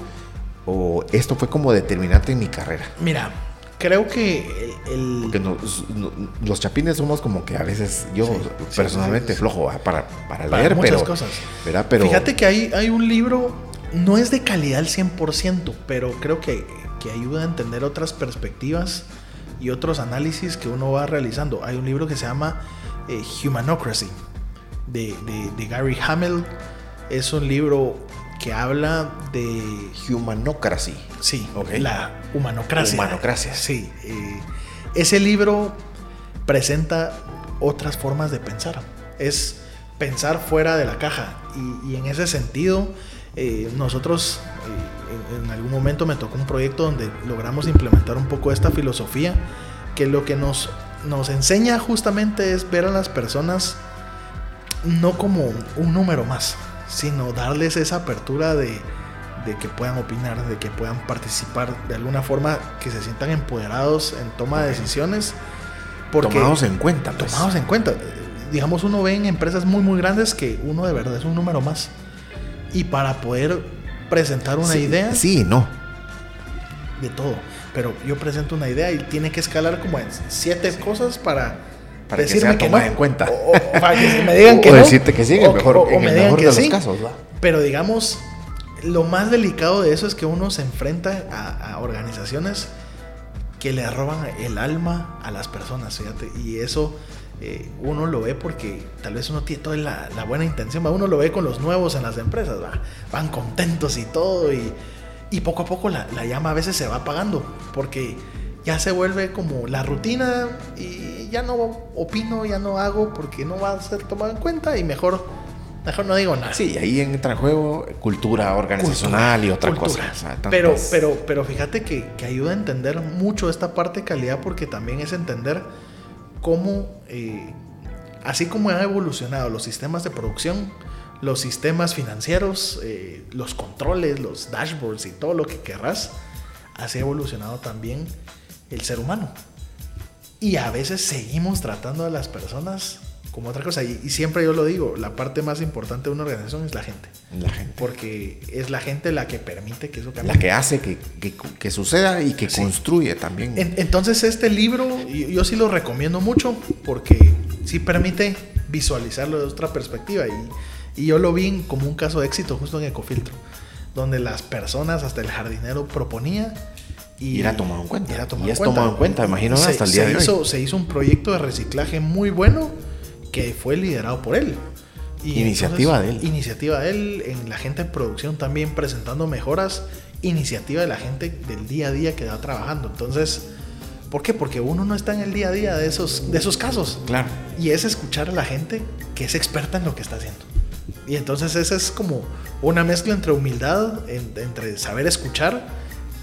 S1: o esto fue como determinante en mi carrera?
S2: Mira, creo que el...
S1: Porque los chapines somos como que a veces, yo personalmente flojo para, para, leer, muchas pero,
S2: cosas. Pero, Fíjate que hay, hay un libro, no es de calidad al 100%, pero creo que, que ayuda a entender otras perspectivas y otros análisis que uno va realizando. Hay un libro que se llama eh, Humanocracy de, de, de Gary Hamel. Es un libro que habla de...
S1: Humanocracy.
S2: Sí, la humanocracia.
S1: Humanocracia.
S2: Sí. Eh, ese libro presenta otras formas de pensar. Es pensar fuera de la caja. Y, en ese sentido, eh, nosotros en, algún momento me tocó un proyecto donde logramos implementar un poco esta filosofía, que lo que nos, nos enseña justamente es ver a las personas no como un número más, sino darles esa apertura de, que puedan opinar, de que puedan participar de alguna forma, que se sientan empoderados en toma de decisiones.
S1: Porque, tomados en cuenta.
S2: Pues. Tomados en cuenta. Digamos, uno ve en empresas muy, muy grandes que uno de verdad es un número más. Y para poder presentar una idea.
S1: Sí, no.
S2: De todo. Pero yo presento una idea y tiene que escalar como en siete cosas para
S1: para que sea tomada en cuenta.
S2: O, para que me digan que
S1: o
S2: no.
S1: decirte que sí, en mejor,
S2: o,
S1: me digan que sí. casos.
S2: Pero digamos, lo más delicado de eso es que uno se enfrenta a, organizaciones que le roban el alma a las personas, fíjate. Y eso eh, uno lo ve porque tal vez uno tiene toda la, buena intención, uno lo ve con los nuevos en las empresas, van contentos y todo. Y, y poco a poco la, la llama a veces se va apagando porque ya se vuelve como la rutina y ya no opino, ya no hago porque no va a ser tomado en cuenta y mejor Mejor no digo nada.
S1: Sí, ahí entra en juego cultura organizacional y otra
S2: Cultura.
S1: cosa. o sea,
S2: pero, pero, pero fíjate que, que ayuda a entender mucho esta parte de calidad porque también es entender cómo, eh, así como han evolucionado los sistemas de producción, los sistemas financieros, eh, los controles, los dashboards y todo lo que querrás, así ha evolucionado también el ser humano. Y a veces seguimos tratando a las personas como otra cosa. Y, y siempre yo lo digo, la parte más importante de una organización es la gente.
S1: la gente.
S2: Porque es la gente la que permite que eso cambie.
S1: La que hace que, que- que suceda y que
S2: Sí.
S1: construye también.
S2: En- entonces este libro yo, yo sí lo recomiendo mucho porque sí permite visualizarlo de otra perspectiva y, y yo lo vi como un caso de éxito justo en Ecofiltro, donde las personas, hasta el jardinero proponía y
S1: Y era tomado en cuenta.
S2: y era tomado
S1: Y es
S2: cuenta.
S1: tomado en cuenta, imagino,
S2: Se-
S1: hasta el día de hoy.
S2: hizo- Se hizo un proyecto de reciclaje muy bueno que fue liderado por él. Y
S1: Iniciativa de él.
S2: Iniciativa de él, en la gente en producción también presentando mejoras, iniciativa de la gente del día a día que va trabajando. Entonces, ¿por qué? Porque uno no está en el día a día de esos, de esos casos.
S1: Claro.
S2: Y es escuchar a la gente que es experta en lo que está haciendo. Y entonces esa es como una mezcla entre humildad, en- entre saber escuchar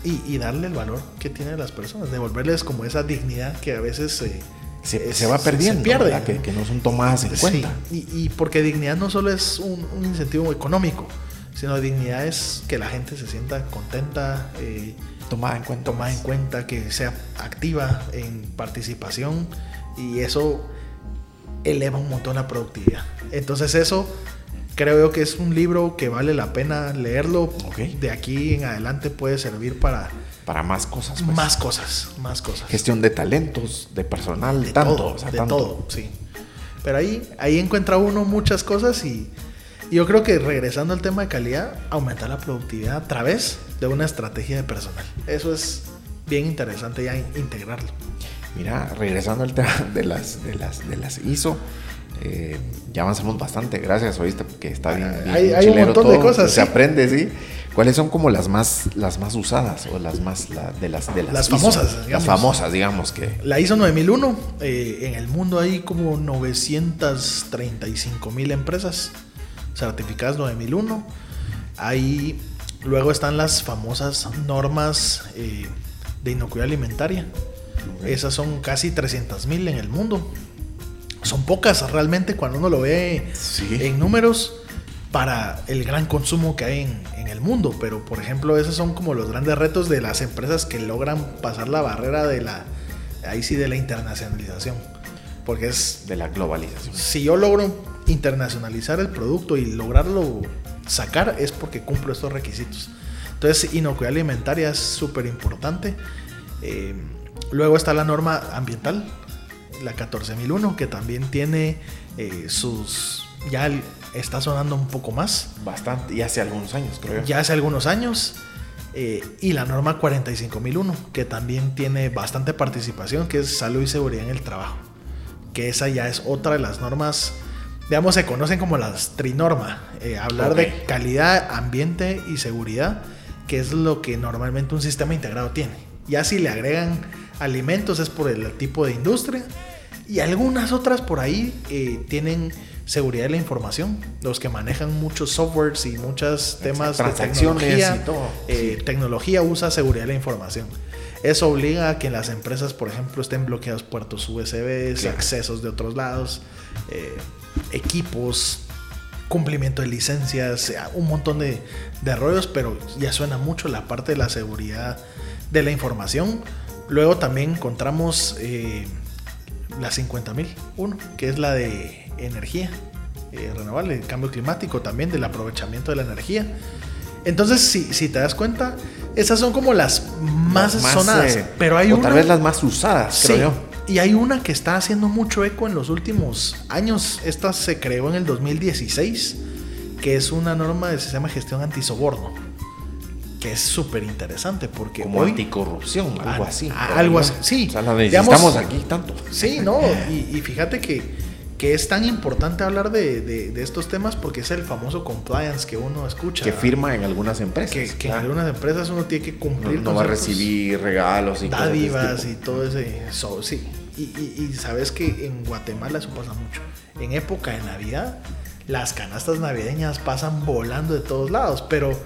S2: y, y darle el valor que tienen las personas, devolverles como esa dignidad que a veces eh,
S1: Se, se va perdiendo.
S2: se pierde.
S1: ¿verdad? Que, que no son tomadas en
S2: Sí,
S1: cuenta.
S2: y, y porque dignidad no solo es un, un incentivo económico, sino dignidad es que la gente se sienta contenta, eh,
S1: Tomada en cuenta.
S2: tomada en cuenta, que sea activa en participación y eso eleva un montón la productividad. Entonces eso creo yo que es un libro que vale la pena leerlo.
S1: Ok.
S2: De aquí en adelante puede servir para
S1: Para más cosas. pues.
S2: más cosas, más cosas.
S1: Gestión de talentos, de personal,
S2: de
S1: tanto.
S2: todo,
S1: o sea,
S2: de
S1: tanto.
S2: todo, sí. Pero ahí, ahí encuentra uno muchas cosas y, y yo creo que regresando al tema de calidad, aumentar la productividad a través de una estrategia de personal. Eso es bien interesante ya in- integrarlo.
S1: Mira, regresando al tema de las, de las, de las ISO, eh, ya avanzamos bastante, gracias, oíste, porque está bien. bien-
S2: Hay-
S1: bien
S2: hay un montón de cosas,
S1: Se
S2: sí.
S1: aprende, sí. ¿Cuáles son como las más, las más usadas o las más la- de las de las,
S2: Las
S1: ISO?
S2: famosas,
S1: Las famosas, digamos que.
S2: La ISO 9001, eh, en el mundo hay como 935 mil empresas certificadas 9001. Ahí luego están las famosas normas eh, de inocuidad alimentaria. Esas son casi 300 mil en el mundo. Son pocas realmente cuando uno lo ve
S1: Sí.
S2: en números para el gran consumo que hay en, en el mundo. Pero, por ejemplo, esos son como los grandes retos de las empresas que logran pasar la barrera de la, ahí sí, de la internacionalización. Porque es,
S1: De la globalización.
S2: si yo logro internacionalizar el producto y lograrlo sacar, es porque cumplo estos requisitos. Entonces, inocuidad alimentaria es súper importante. Eh, luego está la norma ambiental, la 14001, que también tiene eh, sus... Ya está sonando un poco más,
S1: Bastante, y hace algunos años, creo
S2: ya hace algunos años. eh, y la norma 45001, que también tiene bastante participación, que es salud y seguridad en el trabajo. Que esa ya es otra de las normas, digamos, se conocen como las trinorma. eh, hablar de calidad, ambiente y seguridad, que es lo que normalmente un sistema integrado tiene. Ya si le agregan alimentos es por el tipo de industria. Y algunas otras por ahí eh, tienen seguridad de la información. Los que manejan muchos softwares y muchos temas de tecnología,
S1: y todo.
S2: eh, tecnología usa seguridad de la información. Eso obliga a que en las empresas, por ejemplo, estén bloqueados puertos USB,
S1: Claro.
S2: accesos de otros lados, eh, equipos, cumplimiento de licencias, un montón de, de rollos, pero ya suena mucho la parte de la seguridad de la información. Luego también encontramos eh, la 50.001, que es la de energía eh, renovable, el cambio climático también, del aprovechamiento de la energía. Entonces, si, si te das cuenta, esas son como las más,
S1: Las
S2: sonadas,
S1: eh,
S2: pero hay
S1: o
S2: una...
S1: tal vez las más usadas,
S2: Sí,
S1: creo yo.
S2: y hay una que está haciendo mucho eco en los últimos años. Esta se creó en el 2016, que es una norma de se llama gestión antisoborno, que es súper interesante porque
S1: Como
S2: hoy
S1: anticorrupción, algo
S2: Ah,
S1: así.
S2: ah, algo así, sí.
S1: O sea, la
S2: Digamos-
S1: necesitamos aquí tanto.
S2: Sí, no, y, y fíjate que, que es tan importante hablar de, de- de estos temas porque es el famoso compliance que uno escucha.
S1: Que firma en algunas empresas.
S2: Que, que en algunas empresas uno tiene que
S1: no,
S2: cumplir
S1: no
S2: con
S1: va a recibir regalos y cosas de ese
S2: dádivas y todo ese. so- sí. Y, y- y sabes que en Guatemala eso pasa mucho. En época de Navidad, las canastas navideñas pasan volando de todos lados, pero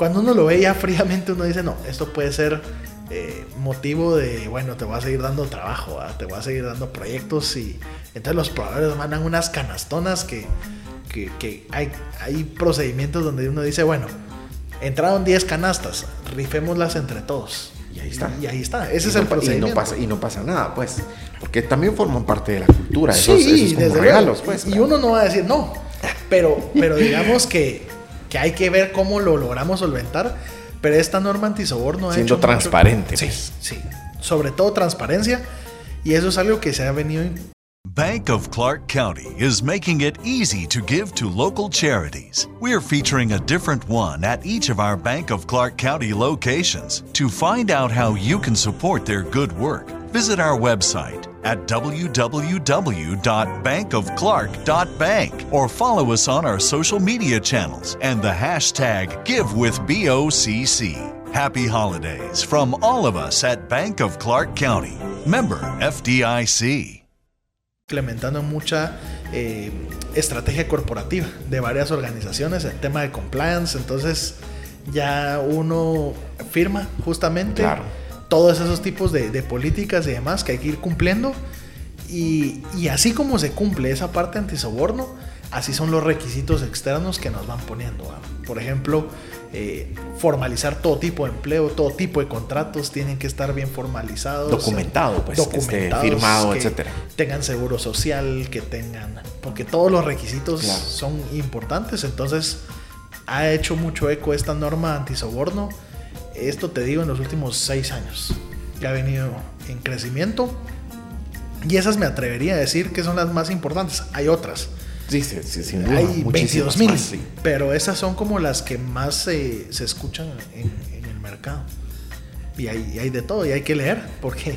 S2: cuando uno lo ve ya fríamente uno dice, no, esto puede ser eh, motivo de, bueno, te voy a seguir dando trabajo, te voy a seguir dando proyectos y entonces los proveedores mandan unas canastonas que, que, hay, hay procedimientos donde uno dice, bueno, entraron 10 canastas, rifémoslas entre todos.
S1: Y ahí está.
S2: Y, ahí está. Ese es el
S1: procedimiento. Y no, pasa, y no pasa nada, pues. Porque también forman parte de la cultura. Sí, esos, regalos, pues.
S2: Y uno no va a decir no. Pero, pero digamos que, que hay que ver cómo lo logramos solventar pero esta norma antisoborno
S1: ha Siendo transparente.
S2: Sí, pues. sí. Sobre todo transparencia. Y eso es algo que se ha venido.
S4: Bank of Clark County is making it easy to give to local charities. We're featuring a different one at each of our Bank of Clark County locations. To find out how you can support their good work, visit our website at www.bankofclark.bank or follow us on our social media channels and the hashtag GiveWithBOCC. Happy holidays from all of us at Bank of Clark County. Member FDIC.
S2: Implementando mucha eh, estrategia corporativa de varias organizaciones, el tema de compliance, entonces ya uno firma justamente. Claro todos esos tipos de, políticas y demás que hay que ir cumpliendo. Y, así como se cumple esa parte antisoborno, así son los requisitos externos que nos van poniendo. Por ejemplo, eh, formalizar todo tipo de empleo, todo tipo de contratos tienen que estar bien formalizados.
S1: Documentado, pues. Documentados, firmado, etcétera.
S2: Tengan seguro social, que tengan. Porque todos los requisitos son importantes. Entonces, ha hecho mucho eco esta norma antisoborno esto te digo en los últimos seis años. Que ha venido en crecimiento. Y esas me atrevería a decir que son las más importantes. Hay otras.
S1: Sí, sí, sí
S2: Hay 22 mil. Pero esas son como las que más se, escuchan en, el mercado. Y hay, hay, de todo y hay que leer. Porque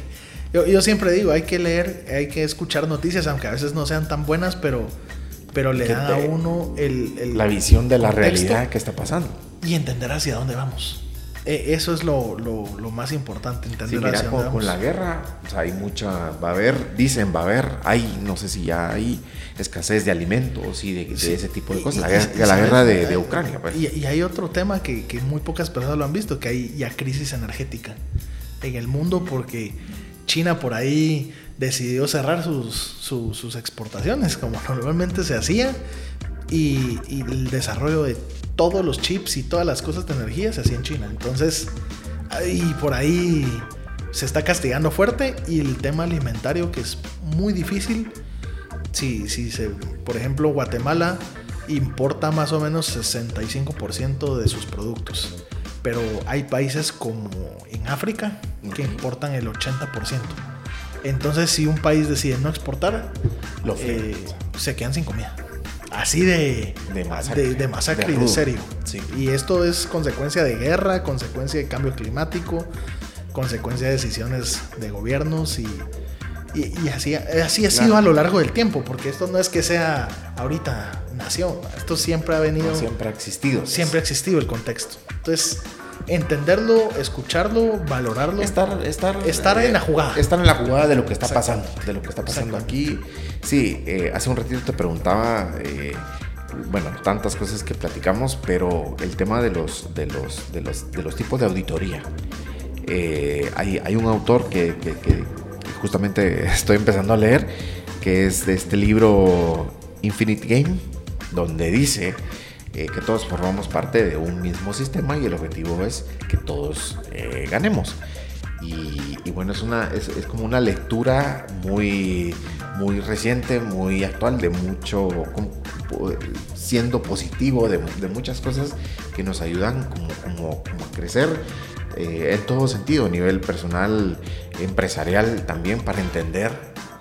S2: yo, siempre digo, hay que leer, hay que escuchar noticias, aunque a veces no sean tan buenas, pero, pero le dan a uno el,
S1: la visión de la realidad que está pasando.
S2: Y entender hacia dónde vamos. Eh, eso es lo, más importante, entender
S1: mira, con, la guerra, hay mucha, va a haber, dicen, va a haber, hay, no sé si ya hay escasez de alimentos y de, ese tipo de cosas. la, guerra, de, Ucrania. Pues.
S2: Y, hay otro tema que, muy pocas personas lo han visto, que hay ya crisis energética en el mundo porque China por ahí decidió cerrar sus, sus exportaciones, como normalmente se hacía, y, el desarrollo de todos los chips y todas las cosas de energía se hacía en China. Entonces, y por ahí se está castigando fuerte y el tema alimentario que es muy difícil. Si, si se, por ejemplo, Guatemala importa más o menos 65% de sus productos, pero hay países como en África que importan el 80%. Entonces, si un país decide no exportar, eh, se quedan sin comida así de, de masacre, de, masacre y de serio. Y esto es consecuencia de guerra, consecuencia de cambio climático, consecuencia de decisiones de gobiernos y, y, así, así ha sido a lo largo del tiempo, porque esto no es que sea ahorita nació, esto siempre ha venido...
S1: siempre ha existido.
S2: Siempre ha existido el contexto. Entonces, entenderlo, escucharlo, valorarlo.
S1: Estar, estar,
S2: estar en la jugada.
S1: Estar en la jugada de lo que está pasando, de lo que está pasando aquí. Sí, eh, hace un ratito te preguntaba, eh, bueno, tantas cosas que platicamos, pero el tema de los, de los, de los, de los tipos de auditoría. Eh, hay, hay, un autor que, que, que justamente estoy empezando a leer, que es de este libro Infinite Game, donde dice eh, que todos formamos parte de un mismo sistema y el objetivo es que todos eh, ganemos. Y, bueno, es, una, es, como una lectura muy, muy reciente, muy actual, de mucho, siendo positivo de, muchas cosas que nos ayudan como, a crecer eh, en todo sentido, a nivel personal, empresarial también, para entender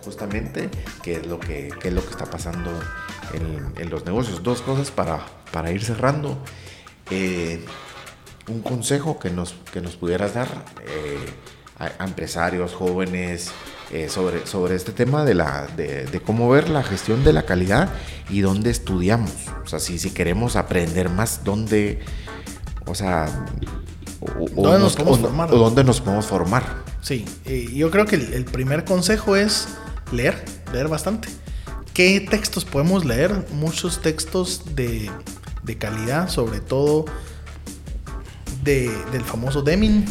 S1: justamente qué es lo que, qué es lo que está pasando en, los negocios. Dos cosas para, para ir cerrando. Eh, un consejo que nos, que nos pudieras dar eh, a, empresarios, jóvenes, eh, sobre, sobre este tema de, la, de, cómo ver la gestión de la calidad y dónde estudiamos. O sea, si, si queremos aprender más, dónde, o sea,
S2: ¿Dónde nos, podemos formar?
S1: dónde nos podemos formar.
S2: Sí, yo creo que el primer consejo es leer, leer bastante ¿Qué textos podemos leer? Muchos textos de, calidad, sobre todo del famoso Deming,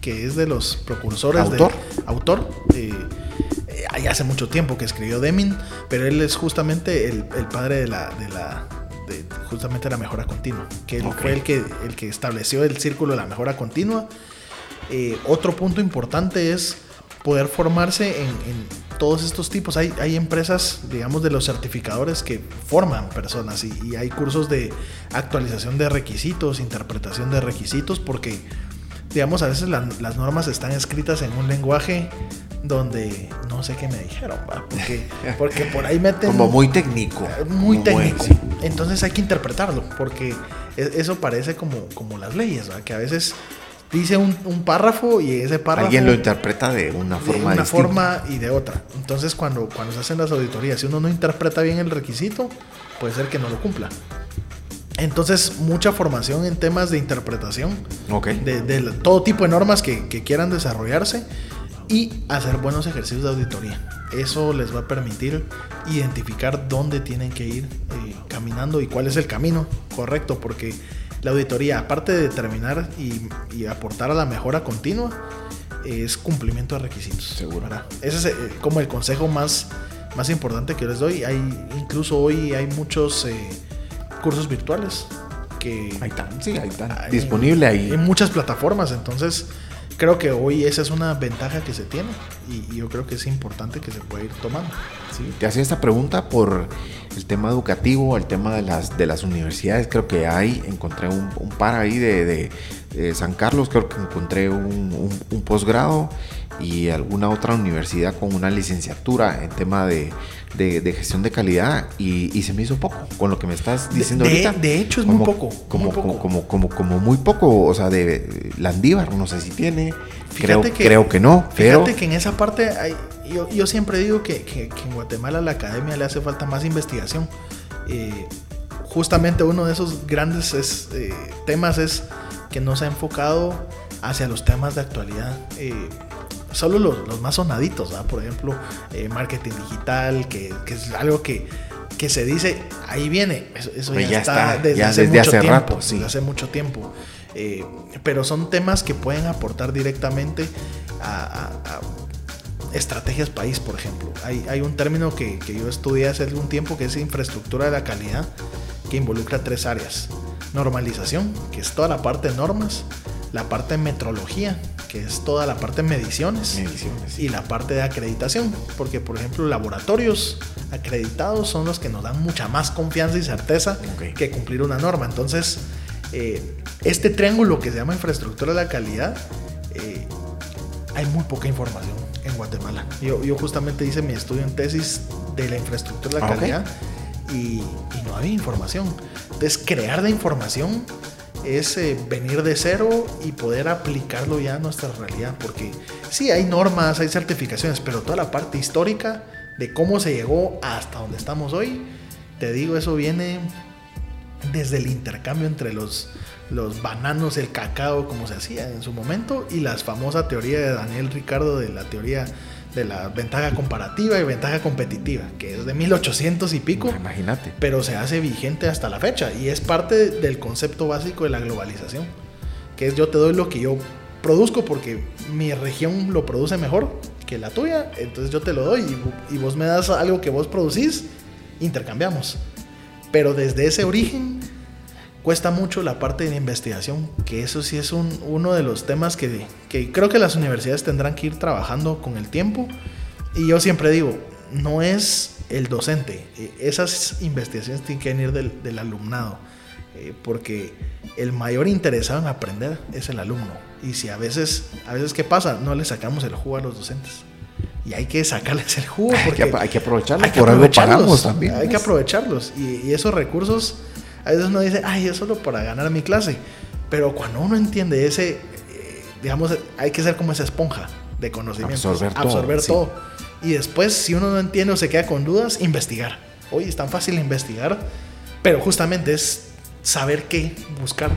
S2: que es de los precursores
S1: ¿Autor?
S2: de autor. Eh, eh, hace mucho tiempo que escribió Deming, pero él es justamente el, padre de la, de la de justamente la mejora continua, que él fue el que, el que estableció el círculo de la mejora continua. Eh, otro punto importante es poder formarse en, todos estos tipos. Hay, hay, empresas, digamos, de los certificadores que forman personas y, hay cursos de actualización de requisitos, interpretación de requisitos, porque, digamos, a veces las normas están escritas en un lenguaje donde no sé qué me dijeron, Porque, porque por ahí meten...
S1: Como muy técnico.
S2: Muy técnico. Entonces hay que interpretarlo, porque e, eso parece como, como las leyes, que a veces dice un, párrafo y ese párrafo...
S1: Alguien lo interpreta de una forma
S2: De una forma y de otra. Entonces cuando, cuando se hacen las auditorías, si uno no interpreta bien el requisito, puede ser que no lo cumpla. Entonces, mucha formación en temas de interpretación de, todo tipo de normas que, quieran desarrollarse y hacer buenos ejercicios de auditoría. Eso les va a permitir identificar dónde tienen que ir eh, caminando y cuál es el camino correcto, porque la auditoría, aparte de determinar y, aportar a la mejora continua, es cumplimiento de requisitos.
S1: Seguro.
S2: Ese es eh, como el consejo más, más importante que les doy. Hay, incluso hoy hay muchos eh, cursos virtuales que...
S1: Ahí están, sí, ahí están. Disponible ahí.
S2: En muchas plataformas, entonces creo que hoy esa es una ventaja que se tiene y, yo creo que es importante que se pueda ir tomando.
S1: Te hacía esta pregunta por el tema educativo, el tema de las, de las universidades. Creo que hay, encontré un, par ahí de, San Carlos, creo que encontré un, un posgrado y alguna otra universidad con una licenciatura en tema de, de, gestión de calidad y, se me hizo poco con lo que me estás diciendo
S2: de,
S1: ahorita.
S2: De hecho, es muy poco.
S1: Como, como, como, como, muy poco, o sea, de Landívar, no sé si tiene. Creo que, creo que no.
S2: Fíjate que en esa parte, hay, yo, yo, siempre digo que, que, en Guatemala a la academia le hace falta más investigación. Eh, justamente uno de esos grandes eh, temas es que no se ha enfocado hacia los temas de actualidad. Eh, solo los, más sonaditos, por ejemplo, eh, marketing digital, que, es algo que, que, se dice, ahí viene, eso, pues ya, está, desde, hace, mucho tiempo, rato, sí. desde hace mucho tiempo. Eh, pero son temas que pueden aportar directamente a, estrategias país, por ejemplo. Hay, hay un término que, que, yo estudié hace algún tiempo que es infraestructura de la calidad, que involucra tres áreas. Normalización, que es toda la parte de normas, la parte de metrología, que es toda la parte de mediciones, y la parte de acreditación, porque por ejemplo laboratorios acreditados son los que nos dan mucha más confianza y certeza que cumplir una norma. Entonces, eh, este triángulo que se llama infraestructura de la calidad, eh, hay muy poca información en Guatemala. Yo, yo, justamente hice mi estudio en tesis de la infraestructura de la calidad y, y no había información. Entonces, crear de información es eh, venir de cero y poder aplicarlo ya a nuestra realidad. Porque sí, hay normas, hay certificaciones, pero toda la parte histórica de cómo se llegó hasta donde estamos hoy, te digo, eso viene desde el intercambio entre los, los bananos, el cacao, como se hacía en su momento, y la famosa teoría de Daniel Ricardo de la teoría de la ventaja comparativa y ventaja competitiva, que es de 1800 y pico.
S1: Imagínate.
S2: Pero se hace vigente hasta la fecha y es parte del concepto básico de la globalización, que es yo te doy lo que yo produzco porque mi región lo produce mejor que la tuya, entonces yo te lo doy y, vos me das algo que vos producís, intercambiamos. Pero desde ese origen cuesta mucho la parte de investigación, que eso sí es un, uno de los temas que, que, creo que las universidades tendrán que ir trabajando con el tiempo. Y yo siempre digo, no es el docente, e, esas investigaciones tienen que venir del, del alumnado, eh, porque el mayor interesado en aprender es el alumno. Y si a veces, a veces, ¿qué pasa? No le sacamos el jugo a los docentes. Y hay que sacarles el jugo.
S1: Porque hay, que, hay que aprovecharlos. por algo pagamos también.
S2: Hay que aprovecharlos. Y, y esos recursos a veces uno dice, ay, es solo para ganar mi clase. Pero cuando uno entiende ese, eh, digamos, hay que ser como esa esponja de conocimiento.
S1: Absorber todo.
S2: Absorber todo. Y después, si uno no entiende o se queda con dudas, investigar. Hoy es tan fácil investigar, pero justamente es saber qué buscar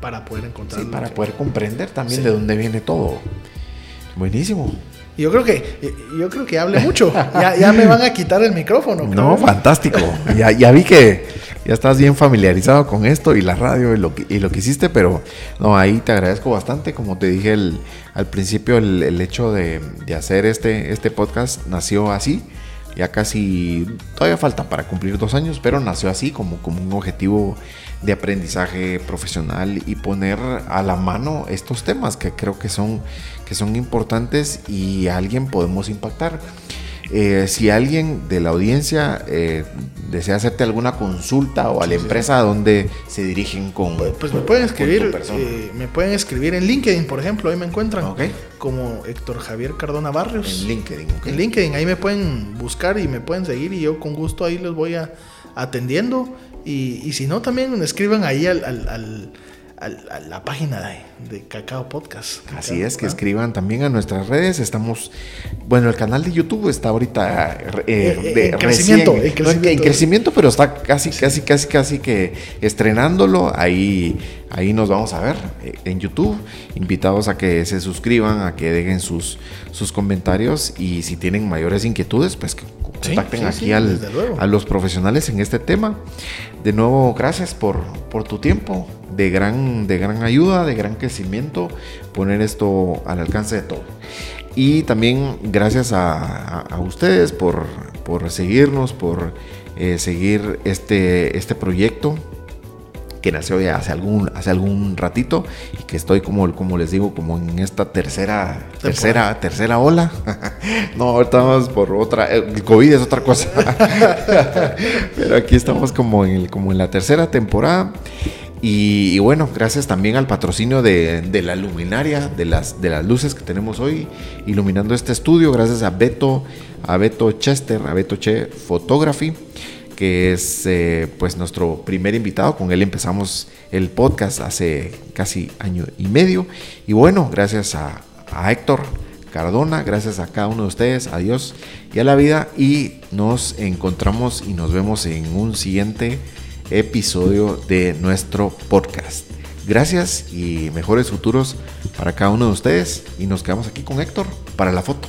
S2: para poder encontrar.
S1: Sí, para poder comprender también de dónde viene todo. Buenísimo.
S2: Yo creo que, yo creo que hable mucho. Ya, ya me van a quitar el micrófono.
S1: No, fantástico. Ya, ya vi que ya estás bien familiarizado con esto y la radio y lo que, y lo que hiciste, pero no, ahí te agradezco bastante. Como te dije el, al principio, el, el hecho de, de, hacer este, este podcast nació así. Ya casi, todavía falta para cumplir dos años, pero nació así como, como un objetivo de aprendizaje profesional y poner a la mano estos temas que creo que son, que son importantes y a alguien podemos impactar. Eh, si alguien de la audiencia eh, desea hacerte alguna consulta o a la empresa a donde se dirigen con
S2: pues, pues me pueden escribir eh, me pueden escribir en LinkedIn por ejemplo ahí me encuentran. Okay. como Héctor Javier Cardona Barrios.
S1: En LinkedIn
S2: okay. en LinkedIn ahí me pueden buscar y me pueden seguir y yo con gusto ahí los voy a atendiendo. Y, y si no también escriban ahí al, al, al a, la página de, de, Cacao Podcast.
S1: Así es, que escriban también a nuestras redes. Estamos, bueno, el canal de YouTube está ahorita eh,
S2: eh, de, en, crecimiento,
S1: recién, en, crecimiento. en, crecimiento, pero está casi, casi, casi, casi que estrenándolo. Ahí, ahí nos vamos a ver eh, en YouTube. Invitados a que se suscriban, a que dejen sus, sus comentarios y si tienen mayores inquietudes, pues que contacten sí, sí, aquí
S2: sí,
S1: al, a los profesionales en este tema. De nuevo, gracias por, por tu tiempo de gran, de gran ayuda, de gran crecimiento, poner esto al alcance de todo. Y también gracias a, a, a ustedes por, por, seguirnos, por eh, seguir este, este proyecto que nació ya hace algún, hace algún ratito y que estoy como, como les digo, como en esta tercera, tercera, tercera ola. no, ahorita vamos por otra, el COVID es otra cosa. Pero aquí estamos como en, el, como en la tercera temporada. Y, bueno, gracias también al patrocinio de, de, la luminaria, de las, de las luces que tenemos hoy iluminando este estudio, gracias a Beto, a Beto Chester, a Beto Che Photography, que es eh, pues nuestro primer invitado. Con él empezamos el podcast hace casi año y medio. Y bueno, gracias a, a Héctor Cardona, gracias a cada uno de ustedes, a Dios y a la vida. Y nos encontramos y nos vemos en un siguiente episodio de nuestro podcast. Gracias y mejores futuros para cada uno de ustedes. Y nos quedamos aquí con Héctor para la foto.